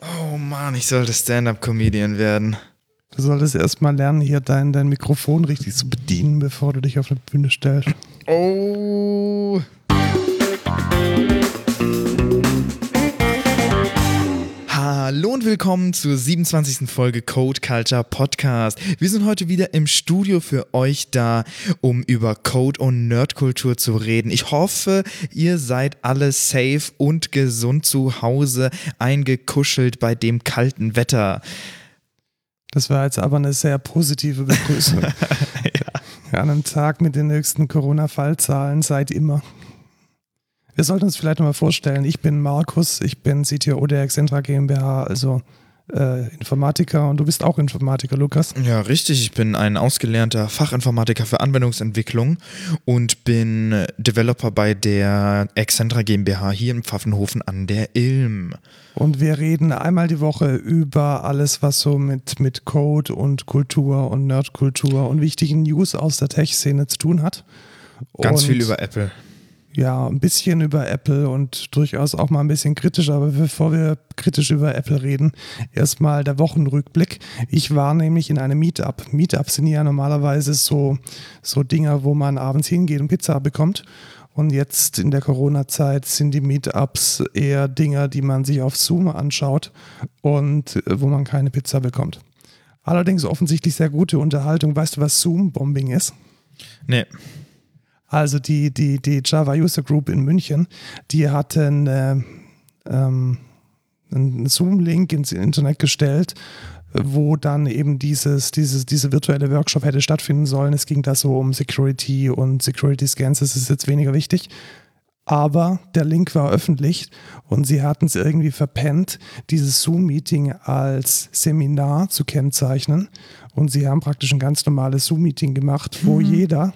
Oh Mann, ich sollte Stand-up-Comedian werden. Du solltest erstmal lernen, hier dein, dein Mikrofon richtig zu bedienen, bevor du dich auf eine Bühne stellst. Oh. Hallo und willkommen zur 27. Folge Code Culture Podcast. Wir sind heute wieder im Studio für euch da, um über Code und Nerdkultur zu reden. Ich hoffe, ihr seid alle safe und gesund zu Hause eingekuschelt bei dem kalten Wetter. Das war jetzt aber eine sehr positive Begrüßung. ja. An einem Tag mit den höchsten Corona-Fallzahlen seit immer. Wir sollten uns vielleicht nochmal vorstellen. Ich bin Markus, ich bin CTO der Excentra GmbH, also äh, Informatiker und du bist auch Informatiker, Lukas. Ja, richtig. Ich bin ein ausgelernter Fachinformatiker für Anwendungsentwicklung und bin Developer bei der Excentra GmbH hier in Pfaffenhofen an der Ilm. Und wir reden einmal die Woche über alles, was so mit, mit Code und Kultur und Nerdkultur und wichtigen News aus der Tech-Szene zu tun hat. Ganz und viel über Apple. Ja, ein bisschen über Apple und durchaus auch mal ein bisschen kritisch, aber bevor wir kritisch über Apple reden, erstmal der Wochenrückblick. Ich war nämlich in einem Meetup. Meetups sind ja normalerweise so, so Dinger, wo man abends hingeht und Pizza bekommt. Und jetzt in der Corona-Zeit sind die Meetups eher Dinger, die man sich auf Zoom anschaut und äh, wo man keine Pizza bekommt. Allerdings offensichtlich sehr gute Unterhaltung. Weißt du, was Zoom-Bombing ist? Nee. Also die, die, die Java User Group in München, die hatten äh, ähm, einen Zoom-Link ins Internet gestellt, wo dann eben dieses, dieses, diese virtuelle Workshop hätte stattfinden sollen. Es ging da so um Security und Security Scans, das ist jetzt weniger wichtig. Aber der Link war öffentlich und sie hatten es irgendwie verpennt, dieses Zoom-Meeting als Seminar zu kennzeichnen. Und sie haben praktisch ein ganz normales Zoom-Meeting gemacht, wo jeder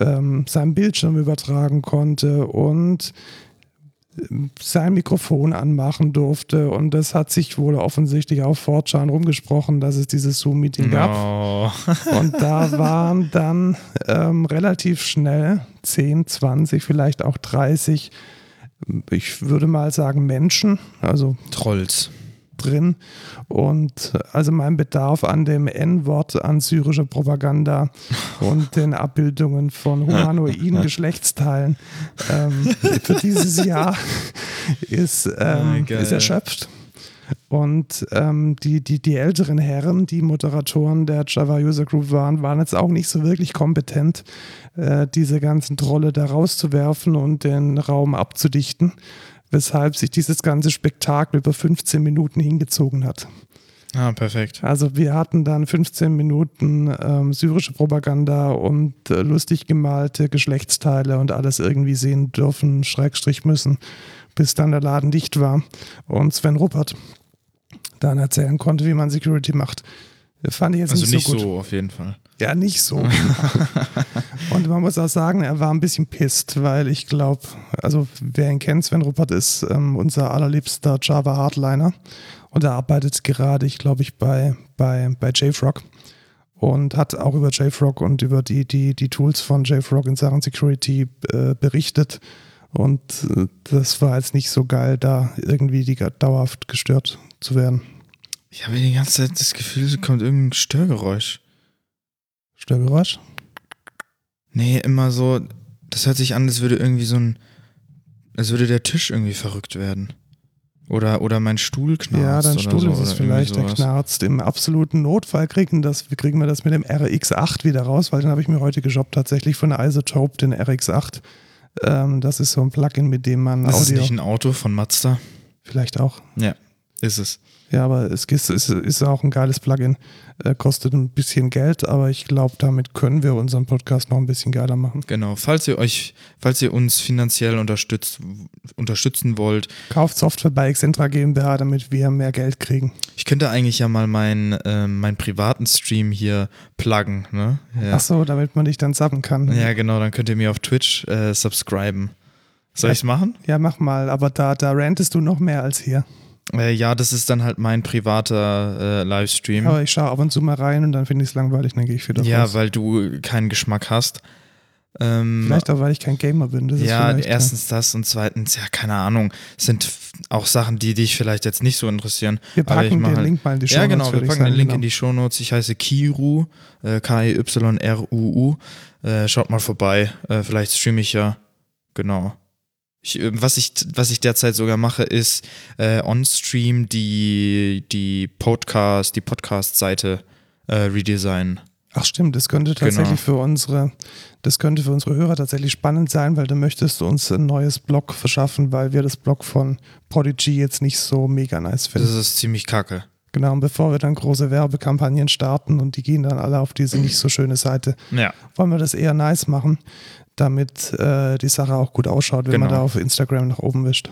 ähm, seinen Bildschirm übertragen konnte und ähm, sein Mikrofon anmachen durfte. Und das hat sich wohl offensichtlich auf 4chan rumgesprochen, dass es dieses Zoom-Meeting gab. No. Und da waren dann ähm, relativ schnell 10, 20, vielleicht auch 30, ich würde mal sagen Menschen, also Trolls. Drin. Und also mein Bedarf an dem N-Wort an syrischer Propaganda und den Abbildungen von humanoiden Geschlechtsteilen ähm, für dieses Jahr ist, ähm, geil. ist erschöpft. Und ähm, die, die, die älteren Herren, die Moderatoren der Java User Group waren, waren jetzt auch nicht so wirklich kompetent, äh, diese ganzen Trolle da rauszuwerfen und den Raum abzudichten, weshalb sich dieses ganze Spektakel über 15 Minuten hingezogen hat. Ah, perfekt. Also wir hatten dann 15 Minuten ähm, syrische Propaganda und äh, lustig gemalte Geschlechtsteile und alles irgendwie sehen dürfen, Schrägstrich müssen, bis dann der Laden dicht war und Sven Ruppert dann erzählen konnte, wie man Security macht. Fand ich jetzt Also nicht, nicht so gut. so auf jeden Fall. Ja, nicht so. und man muss auch sagen, er war ein bisschen pisst, weil ich glaube, also wer ihn kennt, Sven Ruppert ist ähm, unser allerliebster Java Hardliner und er arbeitet gerade, ich glaube ich, bei, bei, bei JFrog und hat auch über JFrog und über die, die, die Tools von JFrog in Sachen Security äh, berichtet. Und äh, das war jetzt nicht so geil, da irgendwie die, dauerhaft gestört zu werden. Ich habe die ganze Zeit das Gefühl, es kommt irgendein Störgeräusch. Störgeräusch? Nee, immer so, das hört sich an, als würde irgendwie so ein, als würde der Tisch irgendwie verrückt werden. Oder, oder mein Stuhl knarzt. Ja, dein Stuhl so, ist es vielleicht, der knarzt. Im absoluten Notfall kriegen, das, kriegen wir das mit dem RX8 wieder raus, weil den habe ich mir heute geshoppt, tatsächlich von Isotope, den RX8. Ähm, das ist so ein Plugin, mit dem man Das ist Audio nicht ein Auto von Mazda. vielleicht auch. Ja, ist es. Ja, aber es ist, ist, ist auch ein geiles Plugin. Äh, kostet ein bisschen Geld, aber ich glaube, damit können wir unseren Podcast noch ein bisschen geiler machen. Genau. Falls ihr euch, falls ihr uns finanziell unterstützt, unterstützen wollt, Kauft Software bei Excentra GmbH, damit wir mehr Geld kriegen. ich könnte eigentlich ja mal meinen, ähm, meinen privaten Stream hier pluggen, ne? Ja. Ach so, damit man dich dann zappen kann. ja, genau, dann könnt ihr mir auf Twitch äh, subscriben. Soll Ja. ich's machen? Ja, mach mal, aber da, da rantest du noch mehr als hier. Äh, ja, das ist dann halt mein privater äh, Livestream. Aber ich schaue ab und zu mal rein und dann finde ich es langweilig, dann gehe ich wieder ja, raus. weil du keinen Geschmack hast. Ähm, Vielleicht auch, weil ich kein Gamer bin. Ja, erstens das und zweitens, ja, keine Ahnung, sind auch Sachen, die dich vielleicht jetzt nicht so interessieren. Wir packen den halt- Link mal in die Show Ja, genau, wir packen den Link genau. in die Shownotes. Ich heiße Kiru, äh, K-I-Y-R-U-U. Äh, schaut mal vorbei. Äh, vielleicht streame ich ja. Genau. Ich, äh, was, ich, was ich derzeit sogar mache, ist äh, on-stream die, die Podcast, die Podcast-Seite äh, redesignen. Ach stimmt, das könnte tatsächlich für unsere, das könnte für unsere Hörer tatsächlich spannend sein, weil du möchtest uns ein neues Blog verschaffen, weil wir das Blog von Prodigy jetzt nicht so mega nice finden. Das ist ziemlich kacke. Genau, und bevor wir dann große Werbekampagnen starten und die gehen dann alle auf diese nicht so schöne Seite, Ja. wollen wir das eher nice machen, damit äh, die Sache auch gut ausschaut, wenn man Genau. da auf Instagram nach oben wischt.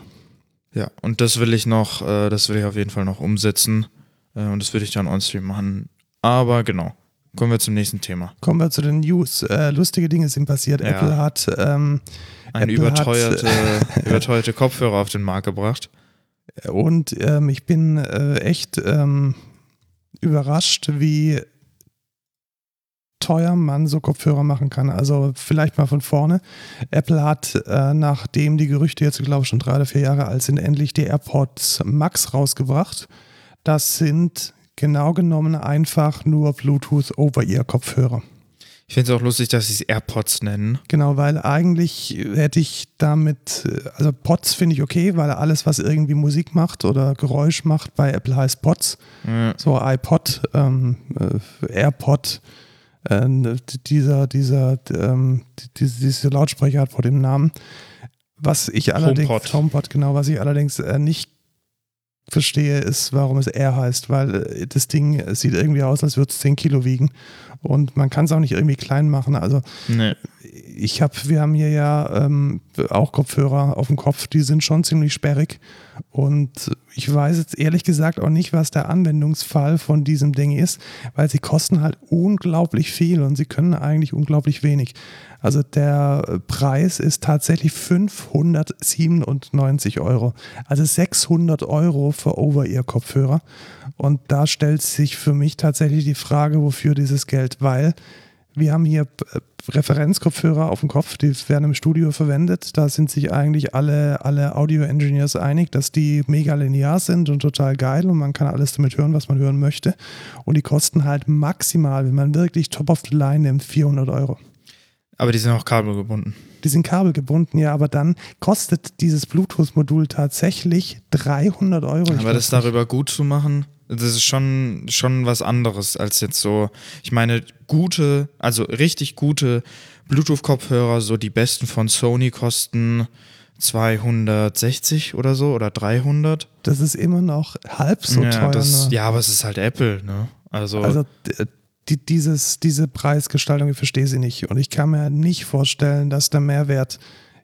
Ja, und das will ich noch, äh, das will ich auf jeden Fall noch umsetzen. Äh, und das würde ich dann on-stream machen. Aber genau. Kommen wir zum nächsten Thema. Kommen wir zu den News. Äh, lustige Dinge sind passiert. Ja. Apple hat ähm, Eine Apple hat- überteuerte, überteuerte Kopfhörer auf den Markt gebracht. Und ähm, ich bin äh, echt ähm, überrascht, wie teuer man so Kopfhörer machen kann. Also vielleicht mal von vorne. Apple hat, äh, nachdem die Gerüchte jetzt, glaube ich, schon drei oder vier Jahre alt sind, endlich die AirPods Max rausgebracht. Das sind genau genommen einfach nur Bluetooth-Over-Ear-Kopfhörer. Ich finde es auch lustig, dass sie es AirPods nennen. Genau, weil eigentlich hätte ich damit, also Pods finde ich okay, weil alles, was irgendwie Musik macht oder Geräusch macht, bei Apple heißt Pods. Ja. So iPod, ähm, äh, AirPod, äh, dieser, dieser, ähm, die, diese Lautsprecher hat vor dem Namen. Was ich allerdings, HomePod. HomePod, genau, was ich allerdings äh, nicht verstehe, ist, warum es Air heißt, weil äh, das Ding sieht irgendwie aus, als würde es 10 Kilo wiegen und man kann es auch nicht irgendwie klein machen. Also Nee. ich habe, wir haben hier ja ähm, auch Kopfhörer auf dem Kopf, die sind schon ziemlich sperrig. Und ich weiß jetzt ehrlich gesagt auch nicht, was der Anwendungsfall von diesem Ding ist, weil sie kosten halt unglaublich viel und sie können eigentlich unglaublich wenig. Also der Preis ist tatsächlich 597 Euro. Also 600 Euro für Over-Ear-Kopfhörer. Und da stellt sich für mich tatsächlich die Frage, wofür dieses Geld, weil wir haben hier Referenzkopfhörer auf dem Kopf, die werden im Studio verwendet. Da sind sich eigentlich alle, alle Audio-Engineers einig, dass die mega linear sind und total geil und man kann alles damit hören, was man hören möchte. Und die kosten halt maximal, wenn man wirklich top of the line nimmt, 400 Euro. Aber die sind auch kabelgebunden. Die sind kabelgebunden, ja, aber dann kostet dieses Bluetooth-Modul tatsächlich 300 Euro. Aber das darüber gut zu machen, das ist schon, schon was anderes als jetzt so. Ich meine, gute, also richtig gute Bluetooth-Kopfhörer, so die besten von Sony kosten 260 oder so oder 300. Das ist immer noch halb so ja, teuer. das, ne? ja, aber es ist halt Apple, ne? Also, Also d- die, dieses, diese Preisgestaltung, ich verstehe sie nicht. Und ich kann mir nicht vorstellen, dass der Mehrwert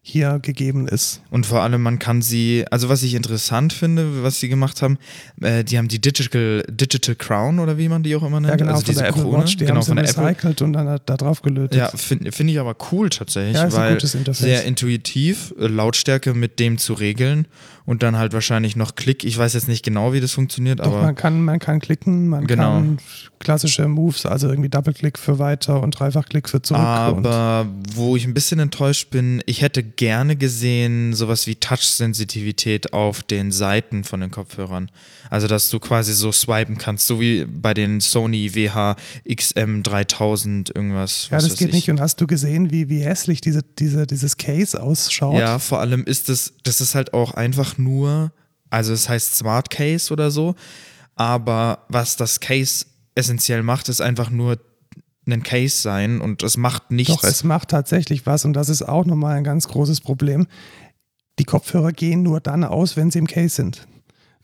hier gegeben ist. und vor allem, man kann sie, also was ich interessant finde, was sie gemacht haben, äh, die haben die Digital, Digital Crown oder wie man die auch immer nennt. Ja, genau, also von diese der Apple Krone, Watch, die genau, haben sie von recycelt und dann da drauf gelötet. Ja, finde find ich aber cool tatsächlich, Ja, weil sehr intuitiv, äh, Lautstärke mit dem zu regeln und dann halt wahrscheinlich noch Klick. Ich weiß jetzt nicht genau, wie das funktioniert, Doch, aber man kann, man kann klicken, man Genau. kann klassische Moves, also irgendwie Doppelklick für weiter und Dreifachklick für zurück. aber wo ich ein bisschen enttäuscht bin, ich hätte gerne gesehen sowas wie Touch-Sensitivität auf den Seiten von den Kopfhörern. Also, dass du quasi so swipen kannst, so wie bei den Sony WH-XM 3000 irgendwas. ja, das geht ich. nicht. Und hast du gesehen, wie, wie hässlich diese, diese, dieses Case ausschaut? Ja, vor allem ist es, das ist halt auch einfach nur, also es heißt Smart Case oder so, aber was das Case essentiell macht, ist einfach nur ein Case sein und es macht nichts. Doch, es macht tatsächlich was und das ist auch nochmal ein ganz großes Problem. Die Kopfhörer gehen nur dann aus, wenn sie im Case sind.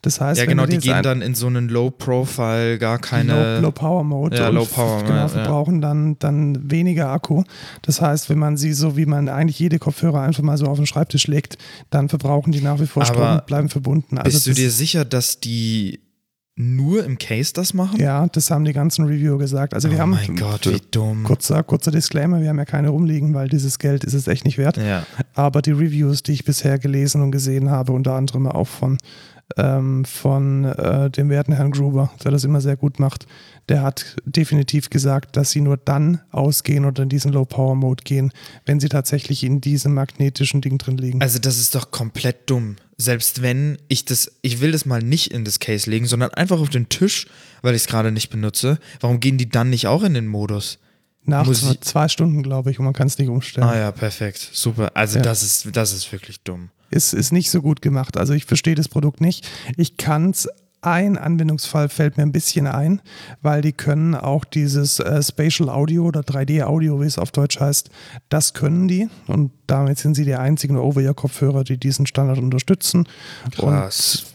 Das heißt, ja, genau, die gehen dann in so einen Low Profile, gar keine. Low, Low Power Mode Ja, und Low Power, genau, ja, ja. verbrauchen dann, dann weniger Akku. Das heißt, wenn man sie so wie man eigentlich jede Kopfhörer einfach mal so auf den Schreibtisch legt, dann verbrauchen die nach wie vor Strom Aber und bleiben verbunden. Also Bist du dir sicher, dass die nur im Case das machen? ja, das haben die ganzen Reviewer gesagt. Also wir oh haben mein Gott, wie dumm. kurzer, kurzer Disclaimer, wir haben ja keine rumliegen, weil dieses Geld ist es echt nicht wert. Ja. Aber die Reviews, die ich bisher gelesen und gesehen habe, unter anderem auch von, ähm, von äh, dem werten Herrn Gruber, der das immer sehr gut macht, der hat definitiv gesagt, dass sie nur dann ausgehen oder in diesen Low-Power-Mode gehen, wenn sie tatsächlich in diesem magnetischen Ding drin liegen. Also das ist doch komplett dumm. selbst wenn ich das, ich will das mal nicht in das Case legen, sondern einfach auf den Tisch, weil ich es gerade nicht benutze, warum gehen die dann nicht auch in den Modus? Nach zwei, zwei Stunden, glaube ich, und man kann es nicht umstellen. Ah ja, perfekt. Super. Also Ja. das ist, das ist wirklich dumm. Ist, ist nicht so gut gemacht. Also ich verstehe das Produkt nicht. Ich kann es, ein Anwendungsfall fällt mir ein bisschen ein, weil die können auch dieses äh, Spatial Audio oder 3D Audio, wie es auf Deutsch heißt, das können die und damit sind sie die einzigen Over-Ear-Kopfhörer, die diesen Standard unterstützen. Krass. Und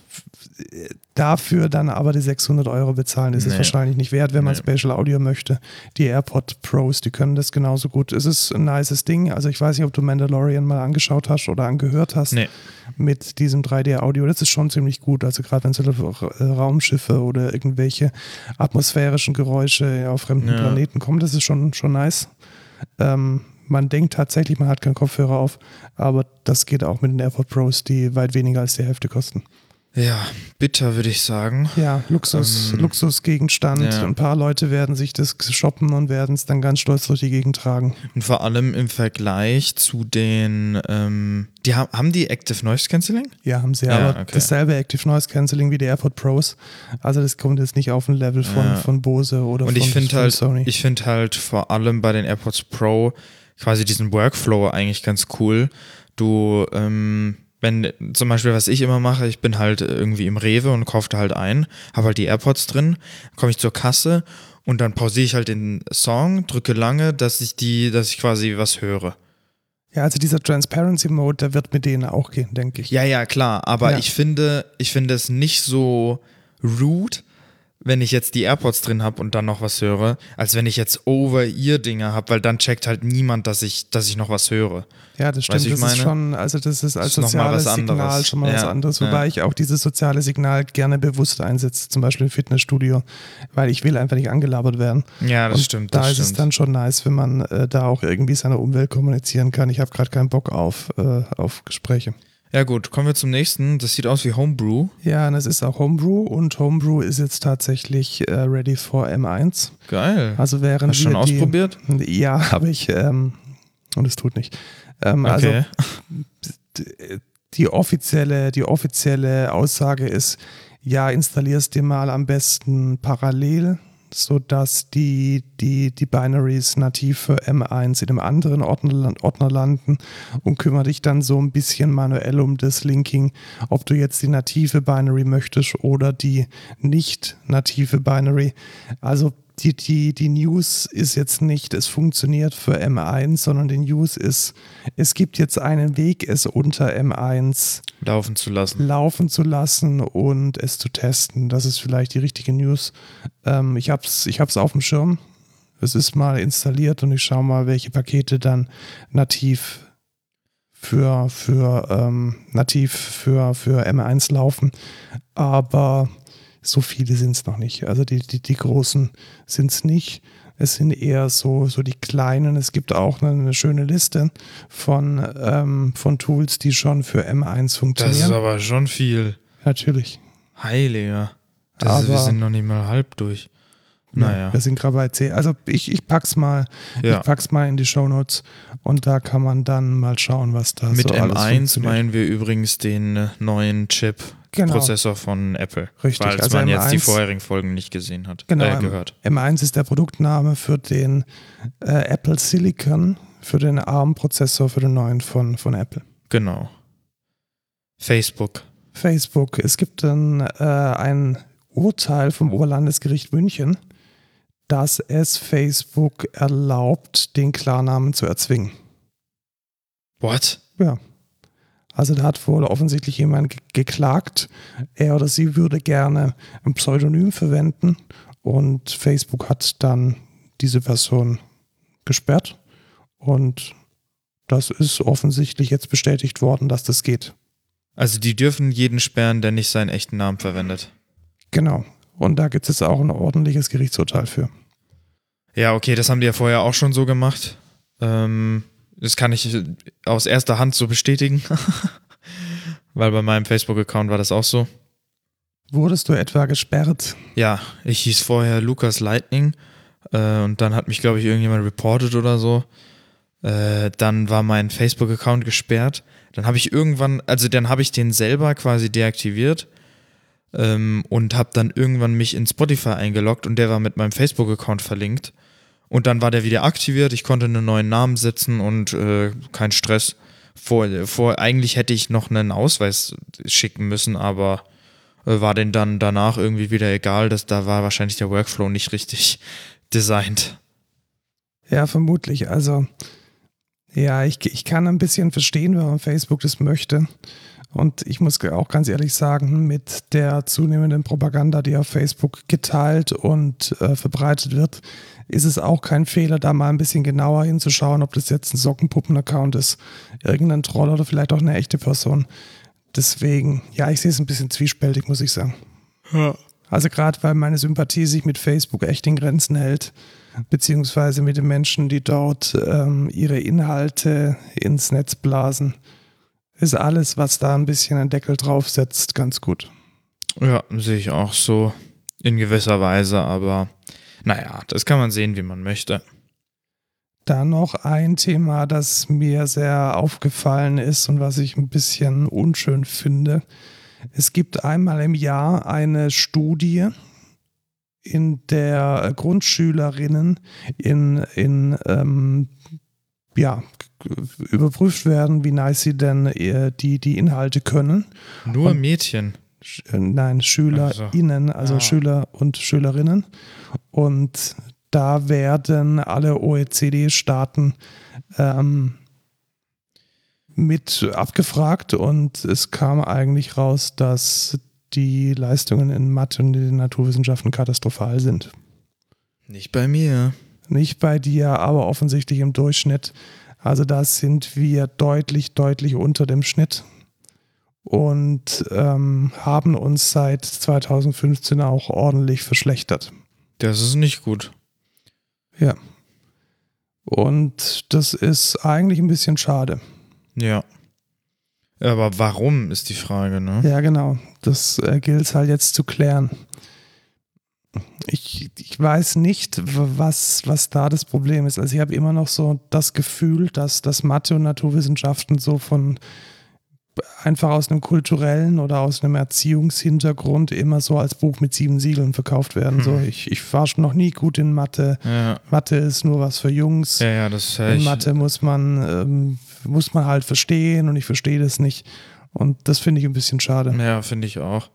dafür dann aber die 600 Euro bezahlen, ist es Nee. wahrscheinlich nicht wert, wenn man Nee. Spatial Audio möchte. Die AirPod Pros, die können das genauso gut. Es ist ein nices Ding. Also ich weiß nicht, ob du Mandalorian mal angeschaut hast oder angehört hast Nee. mit diesem 3D-Audio. Das ist schon ziemlich gut. Also gerade wenn es äh, Raumschiffe oder irgendwelche atmosphärischen Geräusche auf fremden Ja. Planeten kommen, das ist schon, schon nice. Ähm, man denkt tatsächlich, man hat keinen Kopfhörer auf, aber das geht auch mit den AirPod Pros, die weit weniger als die Hälfte kosten. Ja, bitter würde ich sagen. Ja, Luxus, Ähm, Luxusgegenstand. ja. Ein paar Leute werden sich das shoppen und werden es dann ganz stolz durch die Gegend tragen. Und vor allem im Vergleich zu den, ähm, die haben, haben die Active Noise Cancelling? Ja, haben sie Ja, aber okay. dasselbe Active Noise Cancelling wie die AirPod Pros. Also das kommt jetzt nicht auf ein Level von, Ja. von Bose oder Und von, ich finde von halt, Sony. ich finde halt vor allem bei den AirPods Pro quasi diesen Workflow eigentlich ganz cool. Du, ähm, wenn zum Beispiel, was ich immer mache, ich bin halt irgendwie im Rewe und kaufe da halt ein, habe halt die AirPods drin, komme ich zur Kasse und dann pausiere ich halt den Song, drücke lange, dass ich die, dass ich quasi was höre. ja, also dieser Transparency Mode, der wird mit denen auch gehen, denke ich. Ja, ja, klar, aber Ja. ich finde, ich finde es nicht so rude, wenn ich jetzt die AirPods drin habe und dann noch was höre, als wenn ich jetzt Over-Ear-Dinger habe, weil dann checkt halt niemand, dass ich, dass ich noch was höre. Ja, das Weißt stimmt. ich Das ist meine? schon, also das ist als ist mal soziales was Signal anderes. schon mal was Ja, anderes. ja. Wobei ich auch dieses soziale Signal gerne bewusst einsetze, zum Beispiel im Fitnessstudio, weil ich will einfach nicht angelabert werden. Ja, das Und stimmt. Da Das ist stimmt. es dann schon nice, wenn man äh, da auch irgendwie seine Umwelt kommunizieren kann. Ich habe gerade keinen Bock auf, äh, auf Gespräche. Ja, gut, kommen wir zum nächsten. Das sieht aus wie Homebrew. Ja, und es ist auch Homebrew und Homebrew ist jetzt tatsächlich äh, ready for M1. Geil. Also während Hast du schon die, ausprobiert? Ja, habe ich. Ähm, und es tut nicht. Ähm, Also Okay. d- die offizielle, die offizielle Aussage ist, ja, installierst dir mal am besten parallel, sodass die, die, die Binaries nativ für M1 in einem anderen Ordner, Ordner landen und kümmere dich dann so ein bisschen manuell um das Linking, ob du jetzt die native Binary möchtest oder die nicht native Binary. Also die, die, die News ist jetzt nicht, es funktioniert für M1, sondern die News ist, es gibt jetzt einen Weg, es unter M1 Laufen zu lassen. laufen zu lassen und es zu testen. Das ist vielleicht die richtige News. Ähm, ich habe es ich hab's auf dem Schirm. Es ist mal installiert und ich schaue mal, welche Pakete dann nativ für, für ähm, nativ für, für M1 laufen. Aber so viele sind es noch nicht. Also die, die, die großen sind es nicht. Es sind eher so, so die kleinen. Es gibt auch eine, eine schöne Liste von, ähm, von Tools, die schon für M1 Das ist funktionieren. aber schon viel. Natürlich. Heiliger. Das ist, wir Aber- sind noch nicht mal halb durch. Naja. Wir sind gerade bei C. Also ich, ich pack's mal, Ja. ich pack's mal in die Shownotes und da kann man dann mal schauen, was da Mit so alles M1 funktioniert. meinen wir übrigens den äh, neuen Chip. Genau. Prozessor von Apple. Richtig, Falls also man jetzt die M1 vorherigen Folgen nicht gesehen hat. Genau, Äh, gehört. M1 ist der Produktname für den äh, Apple Silicon, für den ARM-Prozessor, für den neuen von, von Apple. Genau. Facebook. Facebook. Es gibt dann äh, ein Urteil vom Oberlandesgericht München, dass es Facebook erlaubt, den Klarnamen zu erzwingen. What? Ja. Also da hat wohl offensichtlich jemand ge- geklagt, er oder sie würde gerne ein Pseudonym verwenden und Facebook hat dann diese Person gesperrt und das ist offensichtlich jetzt bestätigt worden, dass das geht. Also die dürfen jeden sperren, der nicht seinen echten Namen verwendet. Genau. Und da gibt es jetzt auch ein ordentliches Gerichtsurteil für. Ja, okay, das haben die ja vorher auch schon so gemacht. Ähm, das kann ich aus erster Hand so bestätigen. Weil bei meinem Facebook-Account war das auch so. Wurdest du etwa gesperrt? Ja, ich hieß vorher Lukas Lightning äh, und dann hat mich, glaube ich, irgendjemand reported oder so. Äh, dann war mein Facebook-Account gesperrt. Dann habe ich irgendwann, also dann habe ich den selber quasi deaktiviert ähm, und habe dann irgendwann mich in Spotify eingeloggt und der war mit meinem Facebook-Account verlinkt. Und dann war der wieder aktiviert, ich konnte einen neuen Namen setzen und äh, kein Stress. Vor, vor, eigentlich hätte ich noch einen Ausweis schicken müssen, aber äh, war denn dann danach irgendwie wieder egal, dass da war wahrscheinlich der Workflow nicht richtig designt. Ja, vermutlich. Also, ja, ich, ich kann ein bisschen verstehen, warum Facebook das möchte. Und ich muss auch ganz ehrlich sagen, mit der zunehmenden Propaganda, die auf Facebook geteilt und äh, verbreitet wird, ist es auch kein Fehler, da mal ein bisschen genauer hinzuschauen, ob das jetzt ein Sockenpuppen-Account ist, irgendein Troll oder vielleicht auch eine echte Person. Deswegen, ja, ich sehe es ein bisschen zwiespältig, muss ich sagen. Ja. Also gerade weil meine Sympathie sich mit Facebook echt in Grenzen hält, beziehungsweise mit den Menschen, die dort ähm, ihre Inhalte ins Netz blasen, ist alles, was da ein bisschen einen Deckel draufsetzt, ganz gut. Ja, sehe ich auch so in gewisser Weise, aber naja, das kann man sehen, wie man möchte. Dann noch ein Thema, das mir sehr aufgefallen ist und was ich ein bisschen unschön finde. Es gibt einmal im Jahr eine Studie, in der Grundschülerinnen in, in ähm, ja, überprüft werden, wie nice sie denn äh, die, die Inhalte können. Nur und, Mädchen? Äh, nein, SchülerInnen, also ah. Schüler und Schülerinnen. Und da werden alle OECD-Staaten ähm, mit abgefragt und es kam eigentlich raus, dass die Leistungen in Mathe und den Naturwissenschaften katastrophal sind. Nicht bei mir. Nicht bei dir, aber offensichtlich im Durchschnitt. Also da sind wir deutlich, deutlich unter dem Schnitt und ähm, haben uns seit 2015 auch ordentlich verschlechtert. Das ist nicht gut. Ja. Und das ist eigentlich ein bisschen schade. Ja. Aber warum ist die Frage, ne? Ja, genau. Das äh, gilt es halt jetzt zu klären. Ich, ich weiß nicht, was, was da das Problem ist. Also ich habe immer noch so das Gefühl, dass, dass Mathe und Naturwissenschaften so von einfach aus einem kulturellen oder aus einem Erziehungshintergrund immer so als Buch mit sieben Siegeln verkauft werden. Hm. So, ich, ich war schon noch nie gut in Mathe. Ja. Mathe ist nur was für Jungs. Ja, ja, das In Mathe muss man, ähm, muss man halt verstehen und ich verstehe das nicht. Und das finde ich ein bisschen schade. Ja, finde ich auch.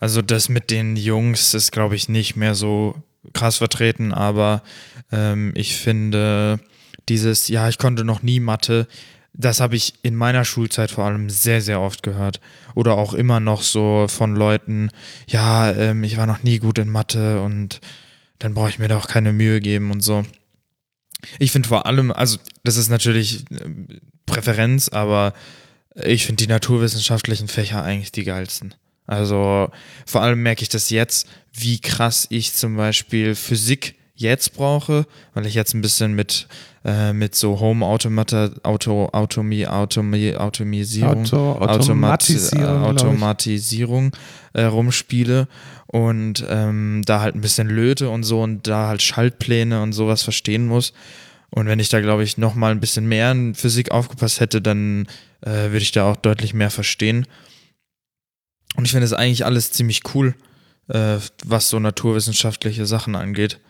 Also das mit den Jungs ist, glaube ich, nicht mehr so krass vertreten, aber ähm, ich finde dieses, ja, ich konnte noch nie Mathe, das habe ich in meiner Schulzeit vor allem sehr, sehr oft gehört. Oder auch immer noch so von Leuten, ja, ähm, ich war noch nie gut in Mathe und dann brauche ich mir doch keine Mühe geben und so. Ich finde vor allem, also das ist natürlich äh, Präferenz, aber ich finde die naturwissenschaftlichen Fächer eigentlich die geilsten. Also vor allem merke ich das jetzt, wie krass ich zum Beispiel Physik jetzt brauche, weil ich jetzt ein bisschen mit, äh, mit so Home Automata, Auto, Automi, Automi, Automisierung, Auto, Automatisierung, Automat, Automatisierung äh, rumspiele und ähm, da halt ein bisschen löte und so und da halt Schaltpläne und sowas verstehen muss. Und wenn ich da, glaube ich, nochmal ein bisschen mehr in Physik aufgepasst hätte, dann äh, würde ich da auch deutlich mehr verstehen. Und ich finde es eigentlich alles ziemlich cool, äh, was so naturwissenschaftliche Sachen angeht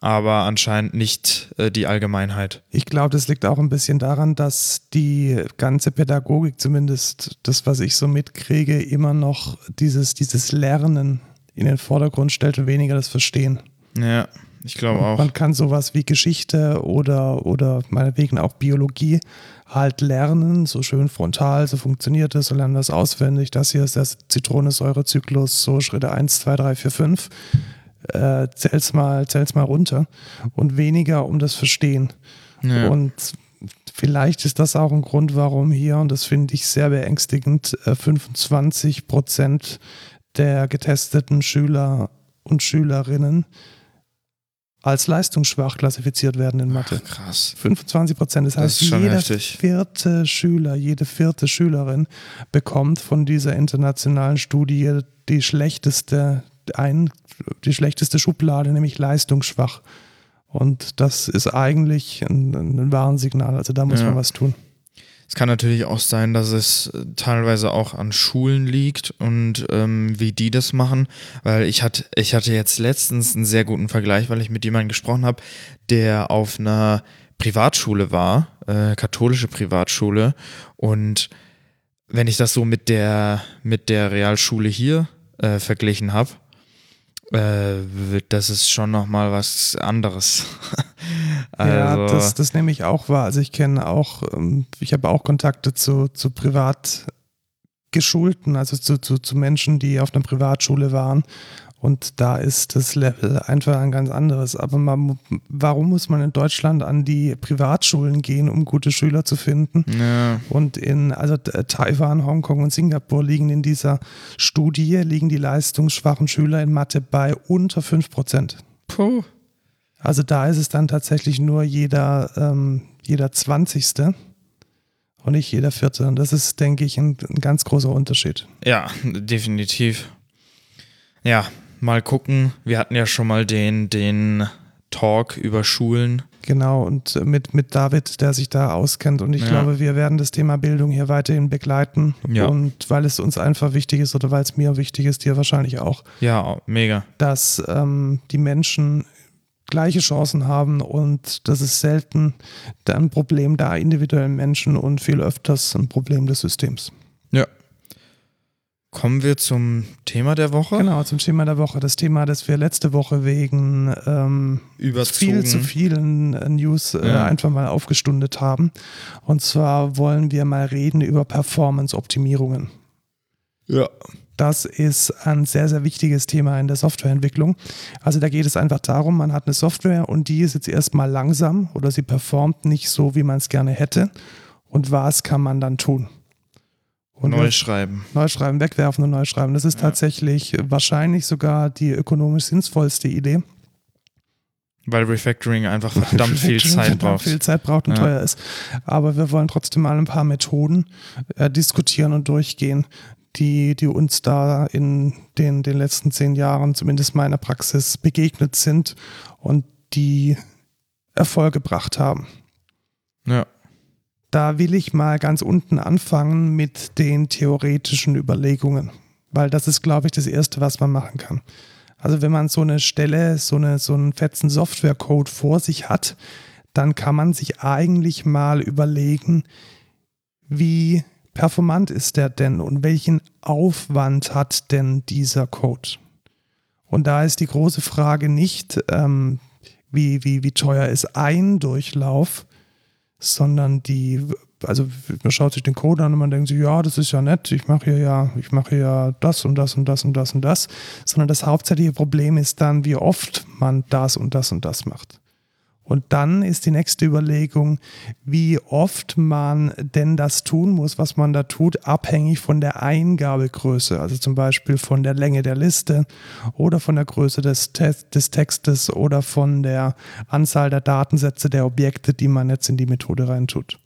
aber anscheinend nicht äh, die Allgemeinheit. Ich glaube, das liegt auch ein bisschen daran, dass die ganze Pädagogik, zumindest das, was ich so mitkriege, immer noch dieses, dieses Lernen in den Vordergrund stellt und weniger das Verstehen. Ja, ich glaube auch. Man kann sowas wie Geschichte oder, oder meinetwegen auch Biologie halt lernen, so schön frontal, so funktioniert das, so lernen das auswendig. Das hier ist der Zitronensäurezyklus, so Schritte 1, 2, 3, 4, 5 äh, zähl's mal, zähl's mal runter und weniger um das Verstehen. Ja. Und vielleicht ist das auch ein Grund, warum hier, und das finde ich sehr beängstigend, 25 äh, Prozent der getesteten Schüler und Schülerinnen als leistungsschwach klassifiziert werden in Mathe. Ach, krass. 25 Prozent. Das heißt, das jeder heftig. vierte Schüler, jede vierte Schülerin bekommt von dieser internationalen Studie die schlechteste, ein, die schlechteste Schublade, nämlich leistungsschwach. Und das ist eigentlich ein, ein Warnsignal. Also da muss Ja. man was tun. Es kann natürlich auch sein, dass es äh, teilweise auch an Schulen liegt und ähm, wie die das machen, weil ich hatte, ich hatte jetzt letztens einen sehr guten Vergleich, weil ich mit jemandem gesprochen habe, der auf einer Privatschule war, äh, katholische Privatschule und wenn ich das so mit der mit der Realschule hier äh, verglichen habe, äh, das ist schon noch mal was anderes. ja, Also- das, das nehme ich auch wahr. Also ich kenne auch, ähm, ich habe auch Kontakte zu, zu privat geschulten, also zu, zu, zu Menschen, die auf einer Privatschule waren. Und da ist das Level einfach ein ganz anderes. Aber man, warum muss man in Deutschland an die Privatschulen gehen, um gute Schüler zu finden? ja. Und in also äh, Taiwan, Hongkong und Singapur liegen in dieser Studie liegen die leistungsschwachen Schüler in Mathe bei unter 5 Prozent. Puh. Also da ist es dann tatsächlich nur jeder, ähm, jeder 20. und nicht jeder Vierte. Und das ist, denke ich, ein, ein ganz großer Unterschied. Ja, definitiv. Ja, mal gucken. Wir hatten ja schon mal den, den Talk über Schulen. Genau, und mit, mit David, der sich da auskennt. Und ich Ja. glaube, wir werden das Thema Bildung hier weiterhin begleiten. Ja. Und weil es uns einfach wichtig ist oder weil es mir wichtig ist, dir wahrscheinlich auch, Ja, mega. dass ähm, die Menschen gleiche Chancen haben und das ist selten ein Problem der individuellen Menschen und viel öfters ein Problem des Systems. Ja. Kommen wir zum Thema der Woche. Genau, zum Thema der Woche. Das Thema, das wir letzte Woche wegen ähm, viel zu vielen äh, News äh, Ja. einfach mal aufgestundet haben. Und zwar wollen wir mal reden über Performance-Optimierungen. Ja. Das ist ein sehr, sehr wichtiges Thema in der Softwareentwicklung. Also da geht es einfach darum, man hat eine Software und die ist jetzt erstmal langsam oder sie performt nicht so, wie man es gerne hätte. Und was kann man dann tun? Und Neu schreiben. neu schreiben, wegwerfen und neu schreiben. Das ist Ja. tatsächlich wahrscheinlich sogar die ökonomisch sinnvollste Idee. Weil Refactoring einfach verdammt viel Zeit verdammt braucht. viel Zeit braucht und Ja. teuer ist. Aber wir wollen trotzdem mal ein paar Methoden äh, diskutieren und durchgehen, die, die uns da in den, den letzten zehn Jahren, zumindest meiner Praxis, begegnet sind und die Erfolg gebracht haben. Ja. Da will ich mal ganz unten anfangen mit den theoretischen Überlegungen, weil das ist, glaube ich, das Erste, was man machen kann. Also wenn man so eine Stelle, so, eine, so einen fetzen Softwarecode vor sich hat, dann kann man sich eigentlich mal überlegen, wie performant ist der denn und welchen Aufwand hat denn dieser Code? Und da ist die große Frage nicht, ähm, wie, wie, wie teuer ist ein Durchlauf, sondern die, also man schaut sich den Code an und man denkt sich, ja, das ist ja nett, ich mache hier ja, ich mache hier ja das und das und das und das und das, sondern das hauptsächliche Problem ist dann, wie oft man das und das und das macht. Und dann ist die nächste Überlegung, wie oft man denn das tun muss, was man da tut, abhängig von der Eingabegröße, also zum Beispiel von der Länge der Liste oder von der Größe des, Te des Textes oder von der Anzahl der Datensätze der Objekte, die man jetzt in die Methode reintut.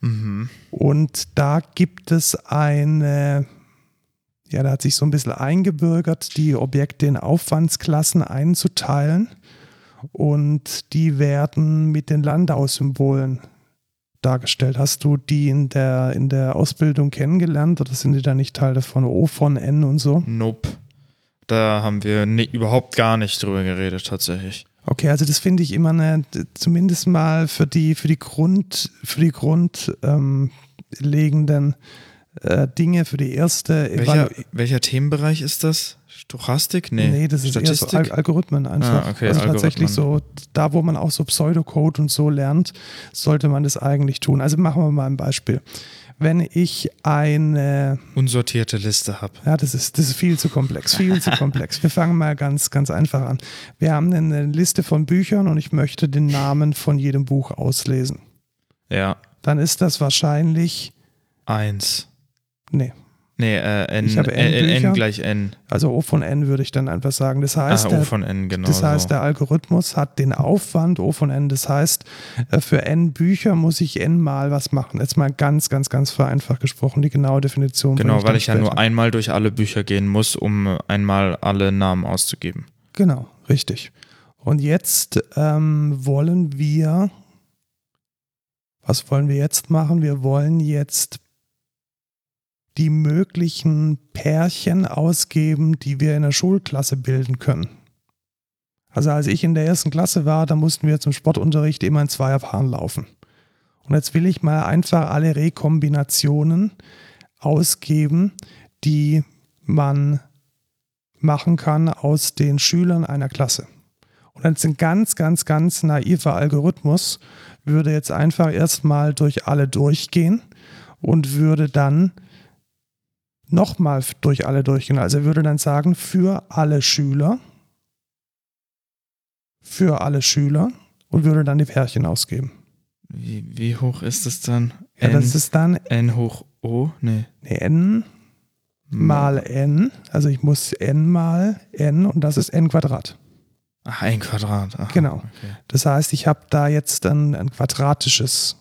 Mhm. Und da gibt es eine, ja, da hat sich so ein bisschen eingebürgert, die Objekte in Aufwandsklassen einzuteilen. Und die werden mit den Landau-Symbolen dargestellt. Hast du die in der, in der Ausbildung kennengelernt oder sind die da nicht Teil davon? O von N und so? Nope. Da haben wir ni- überhaupt gar nicht drüber geredet, tatsächlich. Okay, also das finde ich immer eine, zumindest mal für die, für die Grund, für die grundlegenden ähm, äh, Dinge, für die erste Welcher, welcher Themenbereich ist das? Stochastik? Nee. Nee, das ist eher so Statistik? Al Algorithmen einfach. Ah, okay, also tatsächlich so, da wo man auch so Pseudocode und so lernt, sollte man das eigentlich tun. Also machen wir mal ein Beispiel. Wenn ich eine, Unsortierte Liste habe. ja, das ist, das ist viel zu komplex, viel zu komplex. Wir fangen mal ganz, ganz einfach an. Wir haben eine Liste von Büchern und ich möchte den Namen von jedem Buch auslesen. Ja. Dann ist das wahrscheinlich, Eins. nee, Nee, äh, N, Ich habe N N, N, Bücher. gleich N. also O von N würde ich dann einfach sagen. Das heißt, ah, der, O von N, genau. Das heißt, so. der Algorithmus hat den Aufwand O von N. Das heißt, äh, für N Bücher muss ich N mal was machen. Jetzt mal ganz, ganz, ganz vereinfacht gesprochen. Die genaue Definition. Genau, weil dann ich ja nur später. einmal durch alle Bücher gehen muss, um einmal alle Namen auszugeben. Genau, richtig. Und jetzt ähm, wollen wir, was wollen wir jetzt machen? Wir wollen jetzt die möglichen Pärchen ausgeben, die wir in der Schulklasse bilden können. Also als ich in der ersten Klasse war, da mussten wir zum Sportunterricht immer in Zweierpaaren laufen. Und jetzt will ich mal einfach alle Rekombinationen ausgeben, die man machen kann aus den Schülern einer Klasse. Und jetzt ein ganz, ganz, ganz naiver Algorithmus würde jetzt einfach erstmal durch alle durchgehen und würde dann nochmal durch alle durchgehen. Also er würde dann sagen, für alle Schüler, für alle Schüler und würde dann die Pärchen ausgeben. Wie, wie hoch ist es dann? Ja, das ist dann n hoch O? Nee. nee, n mal n. Also ich muss n mal n und das ist n Quadrat. Ach, ein Quadrat. Ach, Genau. Okay. Das heißt, ich habe da jetzt dann ein quadratisches,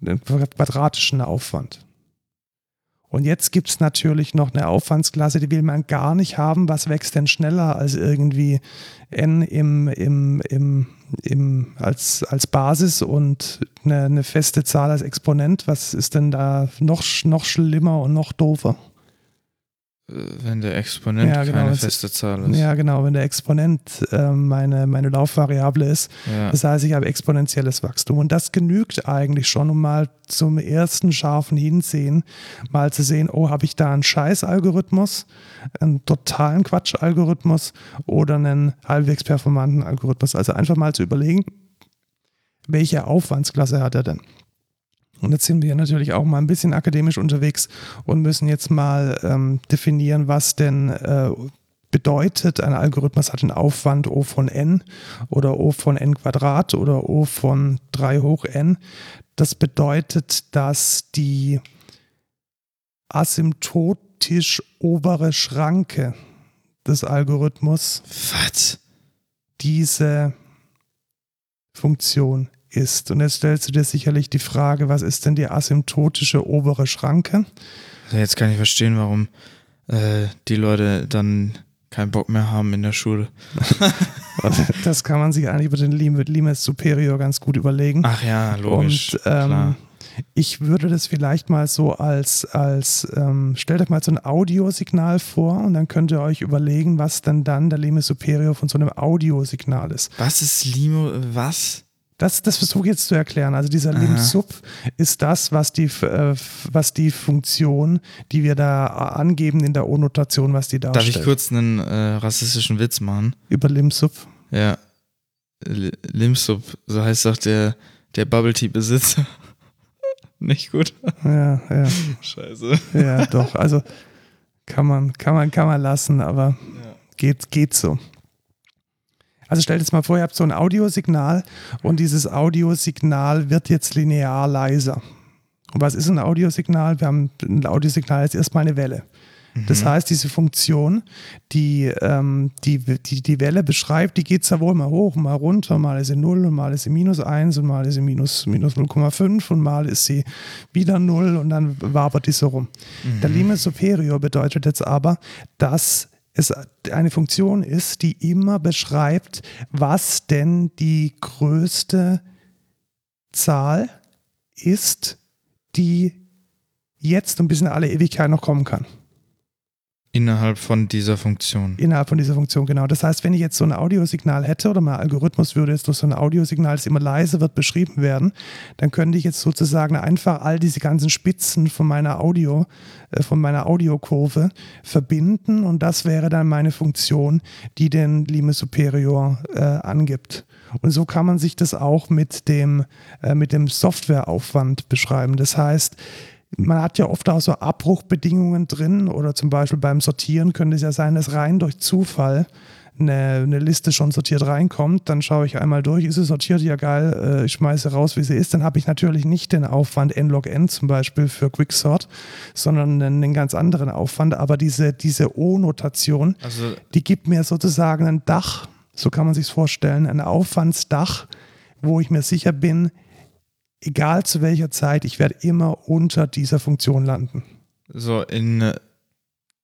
einen quadratischen Aufwand. Und jetzt gibt es natürlich noch eine Aufwandsklasse, die will man gar nicht haben. Was wächst denn schneller als irgendwie n im, im, im, im, als, als Basis und eine, eine feste Zahl als Exponent? Was ist denn da noch, noch schlimmer und noch doofer? Äh, Wenn der Exponent Ja, genau, keine feste Zahl ist. Ja, genau, wenn der Exponent äh, meine, meine Laufvariable ist, Ja. Das heißt, ich habe exponentielles Wachstum. Und das genügt eigentlich schon, um mal zum ersten scharfen Hinsehen mal zu sehen, oh, habe ich da einen Scheiß-Algorithmus, einen totalen Quatsch-Algorithmus oder einen halbwegs performanten Algorithmus. Also einfach mal zu überlegen, welche Aufwandsklasse hat er denn? Und jetzt sind wir natürlich auch mal ein bisschen akademisch unterwegs und müssen jetzt mal ähm, definieren, was denn äh, bedeutet, ein Algorithmus hat einen Aufwand O von n oder O von n Quadrat oder O von 3 hoch n. Das bedeutet, dass die asymptotisch obere Schranke des Algorithmus Was? diese Funktion ist. Und jetzt stellst du dir sicherlich die Frage, was ist denn die asymptotische obere Schranke? Also jetzt kann ich verstehen, warum äh, die Leute dann keinen Bock mehr haben in der Schule. Das kann man sich eigentlich über den Limit Superior ganz gut überlegen. Ach ja, logisch. Und ähm, klar. ich würde das vielleicht mal so als, als ähm, stellt euch mal so ein Audiosignal vor und dann könnt ihr euch überlegen, was denn dann der Limit Superior von so einem Audiosignal ist. Was ist Limo? Was? Das, das versuche ich jetzt zu erklären. Also dieser Aha. Lim Sub ist das, was die, äh, was die Funktion, die wir da angeben in der O-Notation, was die Darf darstellt. ich kurz einen äh, rassistischen Witz machen? Über Lim Sub. Ja. L Limsub, so heißt doch der, der Bubble Tea Besitzer. Nicht gut. Ja, ja, Scheiße. ja, doch. Also kann man, kann man, kann man lassen, aber geht, geht so. Also stellt jetzt mal vor, ihr habt so ein Audiosignal und dieses Audiosignal wird jetzt linear leiser. Und was ist ein Audiosignal? Wir haben ein Audiosignal ist erstmal eine Welle. Das heißt, diese Funktion, die, ähm, die, die die Welle beschreibt, die geht zwar wohl mal hoch, mal runter, mal ist sie 0 und mal ist sie minus 1 und mal ist sie minus, minus 0,5 und mal ist sie wieder 0 und dann wabert die so rum. Der Limit Superior bedeutet jetzt aber, dass es eine Funktion ist, die immer beschreibt, was denn die größte Zahl ist, die jetzt und bis in alle Ewigkeit noch kommen kann. Innerhalb von dieser Funktion. Innerhalb von dieser Funktion, genau. Das heißt, wenn ich jetzt so ein Audiosignal hätte oder mein Algorithmus würde jetzt durch so ein Audiosignal, das immer leise wird, beschrieben werden, dann könnte ich jetzt sozusagen einfach all diese ganzen Spitzen von meiner Audio, äh, von meiner Audiokurve verbinden und das wäre dann meine Funktion, die den Limit Superior äh, angibt. Und so kann man sich das auch mit dem, äh, mit dem Softwareaufwand beschreiben. Das heißt, man hat ja oft auch so Abbruchbedingungen drin oder zum Beispiel beim Sortieren könnte es ja sein, dass rein durch Zufall eine, eine Liste schon sortiert reinkommt, dann schaue ich einmal durch, ist sie sortiert, ja geil, äh, ich schmeiße raus, wie sie ist, dann habe ich natürlich nicht den Aufwand nlog-n zum Beispiel für Quicksort, sondern einen, einen ganz anderen Aufwand, aber diese, diese O-Notation, Also, die gibt mir sozusagen ein Dach, so kann man sich vorstellen, ein Aufwandsdach, wo ich mir sicher bin, egal zu welcher Zeit, ich werde immer unter dieser Funktion landen. so in äh,